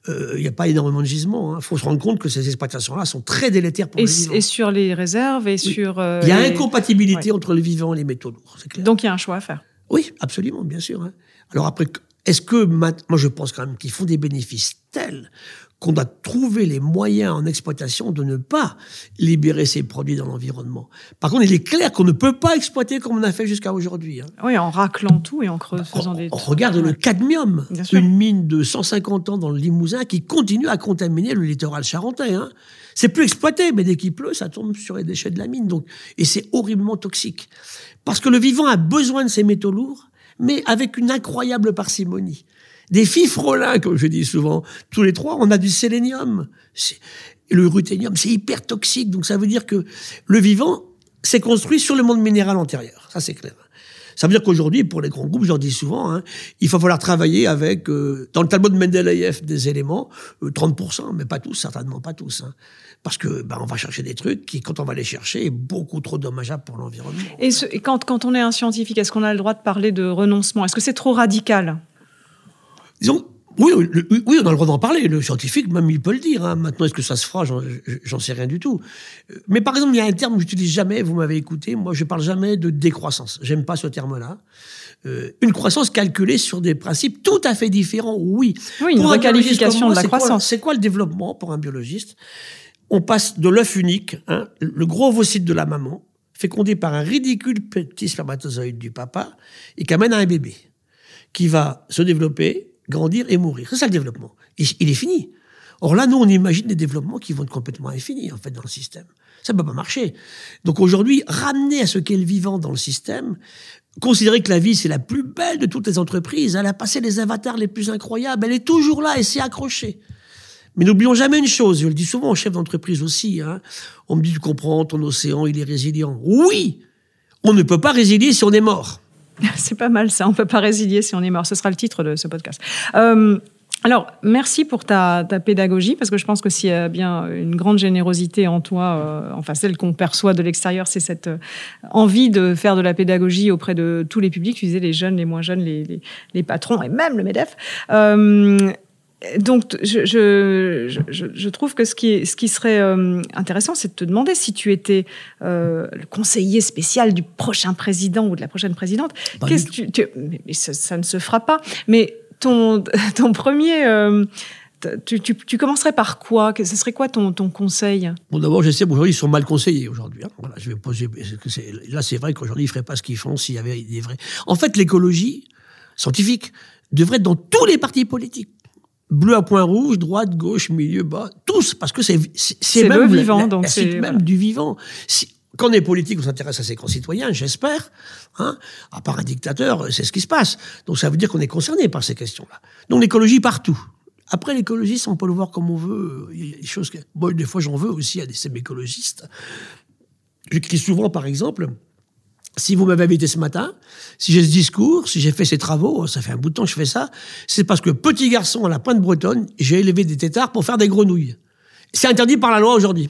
euh, il n'y a pas énormément de gisements. Il hein. faut se rendre compte que ces exploitations-là sont très délétères pour et, le vivant. Et sur les réserves et sur. Euh, il y a incompatibilité entre le vivant et les métaux lourds, c'est clair. Donc il y a un choix à faire. Oui, absolument, bien sûr. Hein. Alors après, est-ce que moi je pense quand même qu'ils font des bénéfices tels qu'on doit trouver les moyens en exploitation de ne pas libérer ces produits dans l'environnement. Par contre, il est clair qu'on ne peut pas exploiter comme on a fait jusqu'à aujourd'hui. Hein. Oui, en raclant tout et en faisant des... On regarde le cadmium, une mine de 150 ans dans le Limousin qui continue à contaminer le littoral charentais. Hein. C'est plus exploité, mais dès qu'il pleut, ça tombe sur les déchets de la mine. Donc, et c'est horriblement toxique. Parce que le vivant a besoin de ces métaux lourds, mais avec une incroyable parcimonie des fifrelins, comme je dis souvent. Tous les trois, on a du sélénium. Le ruthénium, c'est hyper toxique. Donc ça veut dire que le vivant s'est construit sur le monde minéral antérieur. Ça, c'est clair. Ça veut dire qu'aujourd'hui, pour les grands groupes, je leur dis souvent, hein, il va falloir travailler avec, euh, dans le tableau de Mendeleïev, des éléments, 30%, euh, mais pas tous, certainement pas tous. Hein. parce que ben, on va chercher des trucs qui, quand on va les chercher, est beaucoup trop dommageable pour l'environnement. Et, et quand, quand on est un scientifique, est-ce qu'on a le droit de parler de renoncement? Est-ce que c'est trop radical? Disons, oui, oui, on a le droit d'en parler. Le scientifique, même, il peut le dire. Hein. Maintenant, est-ce que ça se fera? J'en sais rien du tout. Mais par exemple, il y a un terme que j'utilise jamais, vous m'avez écouté, moi, je parle jamais de décroissance. J'aime pas ce terme-là. Euh, une croissance calculée sur des principes tout à fait différents, oui. Oui, une requalification de la croissance. C'est quoi le développement pour un biologiste? On passe de l'œuf unique, hein, le gros ovocyte de la maman, fécondé par un ridicule petit spermatozoïde du papa, et qui amène à un bébé, qui va se développer, grandir et mourir. C'est ça le développement. Il, est fini. Or là, nous, on imagine des développements qui vont être complètement infinis, en fait, dans le système. Ça ne peut pas marcher. Donc aujourd'hui, ramener à ce qu'est le vivant dans le système, considérer que la vie, c'est la plus belle de toutes les entreprises, elle a passé les avatars les plus incroyables, elle est toujours là et s'est accrochée. Mais n'oublions jamais une chose, je le dis souvent aux chefs d'entreprise aussi, hein. on me dit, tu comprends, ton océan, il est résilient. Oui, on ne peut pas résilier si on est mort. C'est pas mal ça, on peut pas résilier si on est mort. Ce sera le titre de ce podcast. Euh, alors, merci pour ta, pédagogie, parce que je pense que s'il y a bien une grande générosité en toi, euh, enfin celle qu'on perçoit de l'extérieur, c'est cette euh, envie de faire de la pédagogie auprès de tous les publics, tu disais les jeunes, les moins jeunes, les, patrons et même le MEDEF. Donc, je, je, je, je, trouve que ce qui, ce qui serait euh, intéressant, c'est de te demander si tu étais euh, le conseiller spécial du prochain président ou de la prochaine présidente. Qu'est-ce que tu, tu, mais ça, ça, ne se fera pas. Mais ton, ton premier. Euh, tu, tu, tu, commencerais par quoi? Ce serait quoi ton, ton conseil? Bon, d'abord, je sais qu'aujourd'hui, ils sont mal conseillés aujourd'hui. Hein. Voilà, je vais poser. Là, c'est vrai qu'aujourd'hui, ils feraient pas ce qu'ils font s'il y avait des vrais. En fait, l'écologie scientifique devrait être dans tous les partis politiques bleu à point rouge, droite, gauche, milieu, bas, tous, parce que c'est c'est même le vivant, donc c'est même voilà. du vivant. Si, quand on est politique, on s'intéresse à ses concitoyens, j'espère. Hein, à part un dictateur, c'est ce qui se passe. Donc ça veut dire qu'on est concerné par ces questions-là. Donc l'écologie partout. Après l'écologie, on peut le voir comme on veut. Il y a des choses que, bon, des fois j'en veux aussi à des écologistes. J'écris souvent, par exemple, si vous m'avez invité ce matin, si j'ai ce discours, si j'ai fait ces travaux, ça fait un bout de temps que je fais ça, c'est parce que petit garçon à la pointe bretonne, j'ai élevé des têtards pour faire des grenouilles. C'est interdit par la loi aujourd'hui.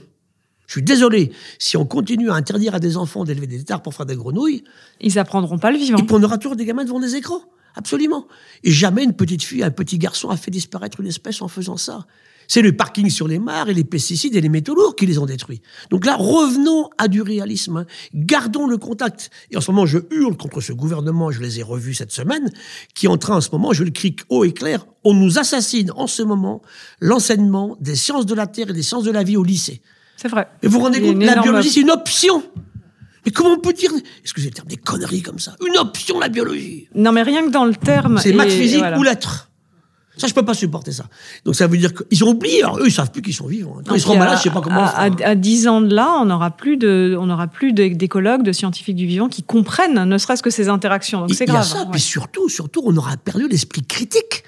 Je suis désolé. Si on continue à interdire à des enfants d'élever des têtards pour faire des grenouilles, ils apprendront pas le vivant. Et on aura toujours des gamins devant des écrans. Absolument. Et jamais une petite fille, un petit garçon a fait disparaître une espèce en faisant ça. C'est le parking sur les mares et les pesticides et les métaux lourds qui les ont détruits. Donc là, revenons à du réalisme. Hein. Gardons le contact. Et en ce moment, je hurle contre ce gouvernement, je les ai revus cette semaine, qui est en train en ce moment, je le crie haut et clair, on nous assassine en ce moment l'enseignement des sciences de la Terre et des sciences de la vie au lycée. C'est vrai. Et vous vous rendez compte, la biologie, c'est une option. Mais comment on peut dire, excusez le terme, des conneries comme ça? Une option, la biologie Non, mais rien que dans le terme. C'est maths, physique voilà. ou lettres. Ça, je peux pas supporter ça. Donc ça veut dire qu'ils ont oublié. Alors, eux, ils savent plus qu'ils sont vivants. Quand ils seront malades, je sais pas comment. À, à, à 10 ans de là, on n'aura plus de, on n'aura plus d'écologues, de scientifiques du vivant qui comprennent, ne serait-ce que ces interactions. Donc c'est grave. Il y a ça. Puis surtout, surtout, on aura perdu l'esprit critique.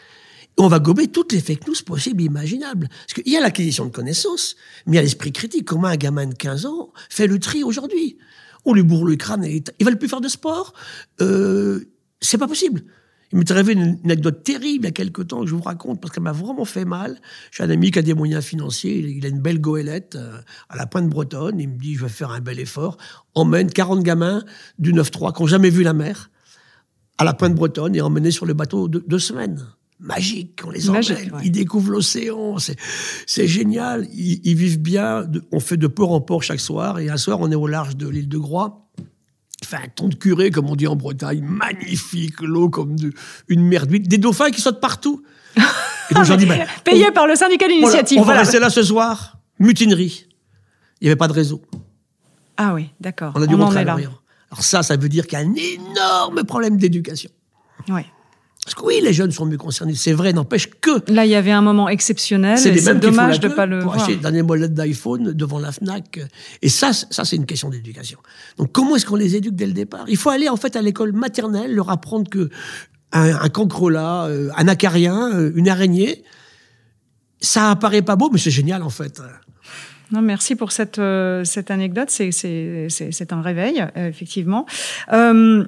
On va gober toutes les fake news possibles et imaginables. Parce qu'il y a l'acquisition de connaissances, mais il y a l'esprit critique. Comment un gamin de 15 ans fait le tri aujourd'hui On lui bourre le crâne et il va plus faire de sport. Euh, c'est pas possible. Il m'est arrivé une, anecdote terrible il y a quelques temps que je vous raconte parce qu'elle m'a vraiment fait mal. J'ai un ami qui a des moyens financiers, il a une belle goélette euh, à la pointe bretonne. Il me dit, je vais faire un bel effort. Emmène 40 gamins du 9-3 qui n'ont jamais vu la mer à la pointe bretonne et emmener sur le bateau de, deux semaines. Magique, on les emmène, Magique, ouais. ils découvrent l'océan, c'est génial, ils, ils, vivent bien, on fait de port en port chaque soir, et un soir on est au large de l'île de Groix, un ton de curé, comme on dit en Bretagne, magnifique, l'eau comme de, une mer d'huile, des dauphins qui sautent partout. Et donc, dit, ben, Payé on, par le syndicat d'initiative. Voilà, on va rester là ce soir, mutinerie. Il n'y avait pas de réseau. Ah oui, d'accord. On a dû on rentrer à l'Orient. Alors ça, ça veut dire qu'il y a un énorme problème d'éducation. Oui. Parce que oui, les jeunes sont mieux concernés, c'est vrai, n'empêche que. Là, il y avait un moment exceptionnel. C'est dommage de ne pas le pour voir. acheter le dernier modèle d'iPhone devant la Fnac. Et ça, ça c'est une question d'éducation. Donc, comment est-ce qu'on les éduque dès le départ? Il faut aller en fait à l'école maternelle, leur apprendre que un, un cancrolat, euh, un acarien, euh, une araignée, ça apparaît pas beau, mais c'est génial en fait. Non, merci pour cette, euh, cette anecdote. C'est un réveil, euh, effectivement. Euh,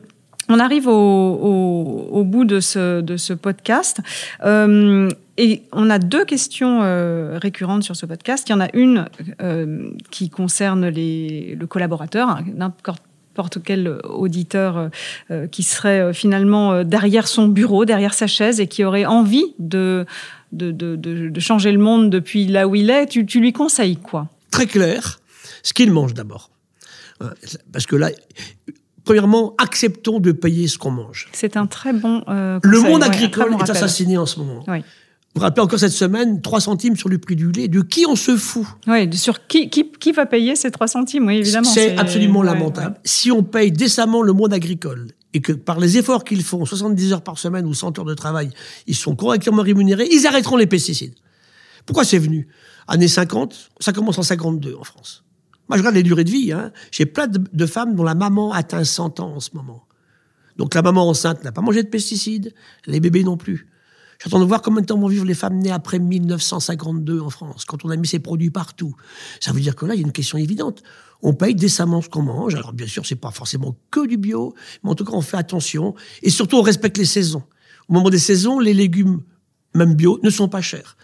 on arrive au, bout de ce, podcast. Euh, et on a deux questions euh, récurrentes sur ce podcast. Il y en a une euh, qui concerne le collaborateur, hein, n'importe quel auditeur qui serait finalement derrière son bureau, derrière sa chaise et qui aurait envie de changer le monde depuis là où il est. Tu, tu lui conseilles quoi? Très clair, ce qu'il mange d'abord. Parce que là, premièrement, acceptons de payer ce qu'on mange. C'est un très bon. Euh, conseil, le monde agricole ouais, est assassiné en ce moment. Oui. Vous vous rappelez encore cette semaine, 3 centimes sur le prix du lait. De qui on se fout? Oui, sur qui, qui, qui, va payer ces 3 centimes? Oui, évidemment. C'est absolument lamentable. Ouais. Si on paye décemment le monde agricole et que par les efforts qu'ils font, 70 heures par semaine ou 100 heures de travail, ils sont correctement rémunérés, ils arrêteront les pesticides. Pourquoi c'est venu? Année 50, ça commence en 52 en France. Je regarde les durées de vie. Hein. J'ai plein de, de, femmes dont la maman atteint 100 ans en ce moment. Donc la maman enceinte n'a pas mangé de pesticides, les bébés non plus. J'attends de voir combien de temps vont vivre les femmes nées après 1952 en France, quand on a mis ces produits partout. Ça veut dire que là, il y a une question évidente. On paye décemment ce qu'on mange. Alors bien sûr, c'est pas forcément que du bio, mais en tout cas, on fait attention. Et surtout, on respecte les saisons. Au moment des saisons, les légumes, même bio, ne sont pas chers.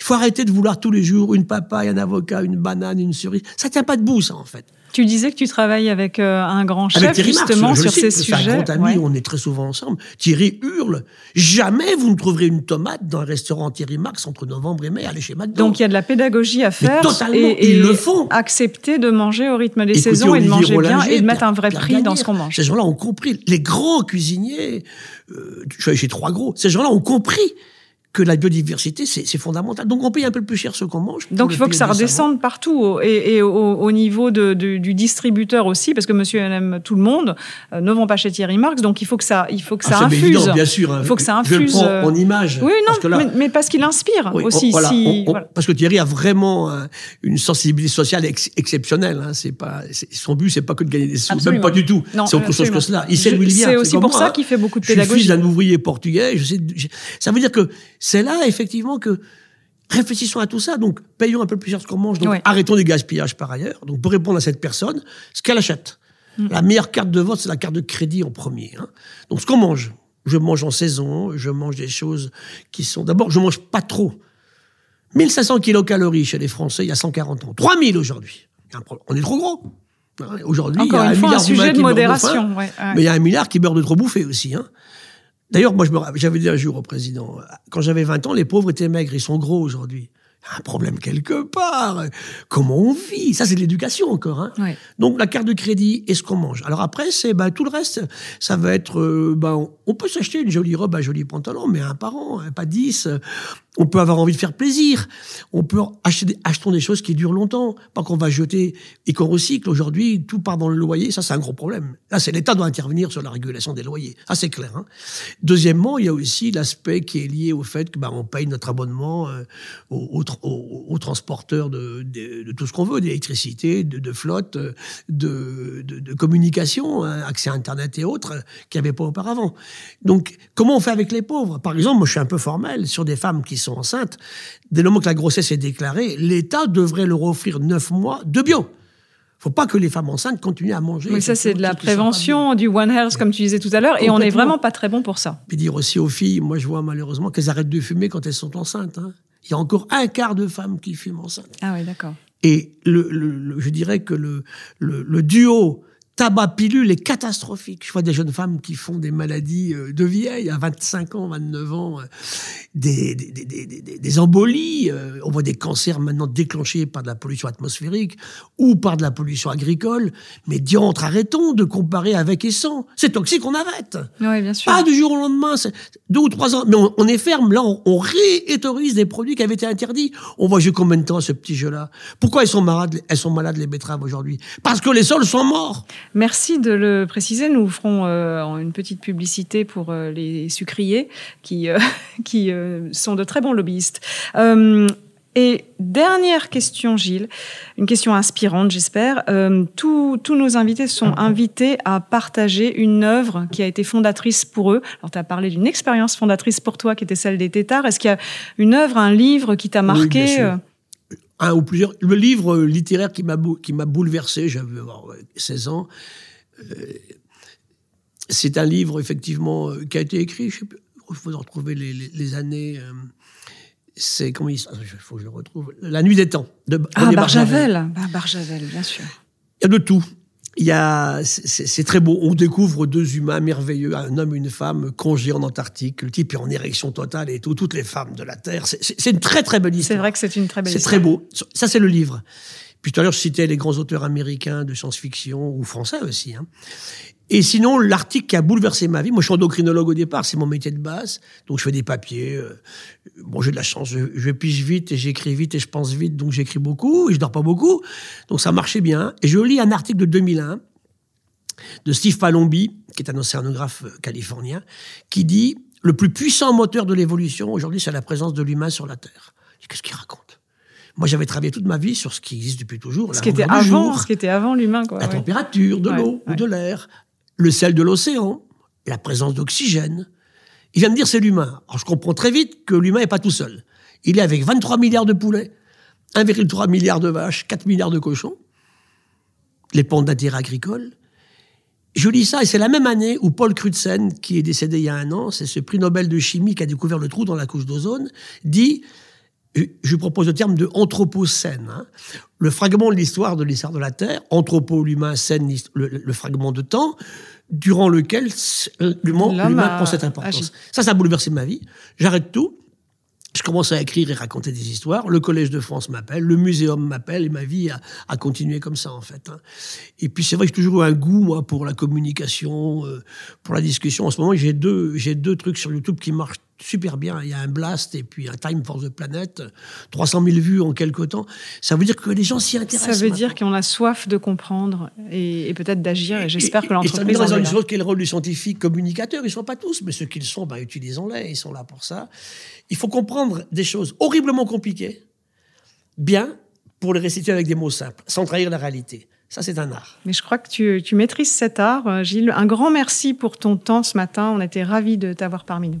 Il faut arrêter de vouloir tous les jours une papaye, un avocat, une banane, une cerise. Ça tient pas debout, ça, en fait. Tu disais que tu travailles avec euh, un grand chef justement sur ces sujets. C'est un grand ami, on est très souvent ensemble. Thierry hurle jamais vous ne trouverez une tomate dans un restaurant Thierry Marx entre novembre et mai. Allez chez McDo. Donc il y a de la pédagogie à faire. totalement, et, ils le font. Accepter de manger au rythme des saisons et de manger bien et de mettre un vrai prix dans ce qu'on mange. Ces gens-là ont compris. Les grands cuisiniers, euh, je suis allé chez trois gros. Ces gens-là ont compris que la biodiversité, c'est fondamental. Donc on paye un peu plus cher ce qu'on mange. Donc il faut que ça redescende partout et, au, niveau de, du distributeur aussi, parce que Monsieur et Madame tout le monde euh, ne vont pas chez Thierry Marx, donc il faut que ça, il faut que ça ah, infuse. Évident, bien sûr. Il faut que ça infuse. Je le prends en image. Oui, non, mais, parce qu'il inspire aussi. Parce que Thierry a vraiment euh, une sensibilité sociale exceptionnelle. Hein. C'est pas son but, c'est pas que de gagner des sous, même pas du tout. C'est autre chose que cela. Il sait d'où il vient. C'est aussi pour ça qu'il fait beaucoup de pédagogie. Je suis fils d'un ouvrier portugais. Je sais, ça veut dire que c'est là, effectivement, que réfléchissons à tout ça. Donc, payons un peu plus cher ce qu'on mange. Donc, arrêtons les gaspillages par ailleurs. Donc, pour répondre à cette personne, ce qu'elle achète. Mm. La meilleure carte de vote, c'est la carte de crédit en premier. Hein. Donc, ce qu'on mange. Je mange en saison, je mange des choses qui sont... D'abord, je mange pas trop. 1500 kilocalories chez les Français il y a 140 ans. 3000 aujourd'hui. On est trop gros. Hein, aujourd'hui, il y a un milliard un sujet de modération. Mais il y a un milliard qui meurt de trop bouffer aussi. Hein. D'ailleurs, moi, j'avais dit un jour au président, quand j'avais 20 ans, les pauvres étaient maigres, ils sont gros aujourd'hui un problème quelque part. Comment on vit? Ça, c'est de l'éducation encore. Hein. Donc, la carte de crédit et ce qu'on mange. Alors après, c'est ben, tout le reste. Ça va être... Euh, ben, on peut s'acheter une jolie robe, un joli pantalon, mais un par an, hein, pas dix. On peut avoir envie de faire plaisir. On peut acheter des, achetons des choses qui durent longtemps, pas qu'on va jeter et qu'on recycle. Aujourd'hui, tout part dans le loyer. Ça, c'est un gros problème. Là, c'est l'État doit intervenir sur la régulation des loyers. Ça, c'est clair. Hein. Deuxièmement, il y a aussi l'aspect qui est lié au fait que ben, on paye notre abonnement euh, au, aux, transporteurs de, de, tout ce qu'on veut, d'électricité, de, de, flotte, de, de communication, hein, accès à Internet et autres, qu'il n'y avait pas auparavant. Donc, comment on fait avec les pauvres? Par exemple, moi, je suis un peu formel sur des femmes qui sont enceintes. Dès le moment que la grossesse est déclarée, l'État devrait leur offrir neuf mois de bio faut pas que les femmes enceintes continuent à manger. Mais ça, c'est de la prévention, du One Health, comme tu disais tout à l'heure, et on n'est vraiment pas très bon pour ça. Puis dire aussi aux filles, moi je vois malheureusement qu'elles arrêtent de fumer quand elles sont enceintes. Hein. Il y a encore un quart de femmes qui fument enceintes. Ah oui, d'accord. Et le, je dirais que le, le, duo tabac pilule est catastrophique. Je vois des jeunes femmes qui font des maladies euh, de vieilles, à 25 ans, 29 ans, euh, des, des, des, des, embolies. Euh, on voit des cancers maintenant déclenchés par de la pollution atmosphérique ou par de la pollution agricole. Mais diantre, arrêtons de comparer avec et sans. C'est toxique, on arrête. Oui, bien sûr. Pas du jour au lendemain, deux ou trois ans. Mais on, est ferme. Là, on, réautorise des produits qui avaient été interdits. On voit j'ai combien de temps ce petit jeu-là. Pourquoi elles sont malades, elles sont malades les betteraves aujourd'hui? Parce que les sols sont morts. Merci de le préciser. Nous ferons euh, une petite publicité pour euh, les sucriers qui, euh, qui sont de très bons lobbyistes. Et dernière question, Gilles, une question inspirante, j'espère. tous, tous nos invités sont invités à partager une œuvre qui a été fondatrice pour eux. Alors, tu as parlé d'une expérience fondatrice pour toi qui était celle des Tétards. Est-ce qu'il y a une œuvre, un livre qui t'a marqué un ou plusieurs. Le livre littéraire qui m'a bouleversé, j'avais 16 ans. Euh, c'est un livre effectivement euh, qui a été écrit. Je sais il faut retrouver les, années. Euh, c'est comment il faut que je le retrouve. La nuit des temps de ah, Barjavel. Ah, Barjavel, bien sûr. Il y a de tout. Il y a, c'est très beau. On découvre deux humains merveilleux, un homme et une femme, congés en Antarctique. Le type est en érection totale et tout, toutes les femmes de la Terre. C'est une très très belle histoire. C'est vrai que c'est une très belle histoire. C'est très beau. Ça, c'est le livre. Puis tout à l'heure, je citais les grands auteurs américains de science-fiction ou français aussi. Hein. Et sinon, l'article qui a bouleversé ma vie, moi je suis endocrinologue au départ, c'est mon métier de base, donc je fais des papiers. Euh, bon, j'ai de la chance, je, je pige vite et j'écris vite et je pense vite, donc j'écris beaucoup et je dors pas beaucoup, donc ça marchait bien. Et je lis un article de 2001 de Steve Palombi, qui est un océanographe euh, californien, qui dit le plus puissant moteur de l'évolution aujourd'hui, c'est la présence de l'humain sur la Terre. Qu'est-ce qu'il raconte? Moi, j'avais travaillé toute ma vie sur ce qui existe depuis toujours. Ce qui était avant, ce qui était avant l'humain, quoi. La température de l'eau ou de l'air, le sel de l'océan, la présence d'oxygène. Il vient me dire c'est l'humain. Alors je comprends très vite que l'humain n'est pas tout seul. Il est avec 23 milliards de poulets, 1,3 milliard de vaches, 4 milliards de cochons, les pentes d'intérêt agricole. Je lis ça et c'est la même année où Paul Crutzen, qui est décédé il y a un an, c'est ce prix Nobel de chimie qui a découvert le trou dans la couche d'ozone, dit je propose le terme de anthropocène. Hein. Le fragment de l'histoire de l'histoire de la Terre, anthropo, l'humain, scène, le, fragment de temps, durant lequel l'humain prend cette importance. Ça, ça a bouleversé ma vie. J'arrête tout. Je commence à écrire et raconter des histoires. Le Collège de France m'appelle, le Muséum m'appelle, et ma vie a, a, continué comme ça, en fait. Hein. Et puis, c'est vrai que j'ai toujours eu un goût, moi, pour la communication, euh, pour la discussion. En ce moment, j'ai deux, j'ai deux trucs sur YouTube qui marchent super bien. Il y a un Blast et puis un Time for the Planet, 300 000 vues en quelques temps. Ça veut dire que les gens s'y intéressent. Ça veut dire qu'on a soif de comprendre et, peut-être d'agir. Et j'espère que l'entreprise. Et ça met dans quel rôle du scientifique communicateur Ils ne sont pas tous, mais ceux qui le sont, bah, utilisons-les. Ils sont là pour ça. Il faut comprendre des choses horriblement compliquées, bien, pour les réciter avec des mots simples, sans trahir la réalité. Ça, c'est un art. Mais je crois que tu, tu maîtrises cet art, euh, Gilles. Un grand merci pour ton temps ce matin. On était ravis de t'avoir parmi nous.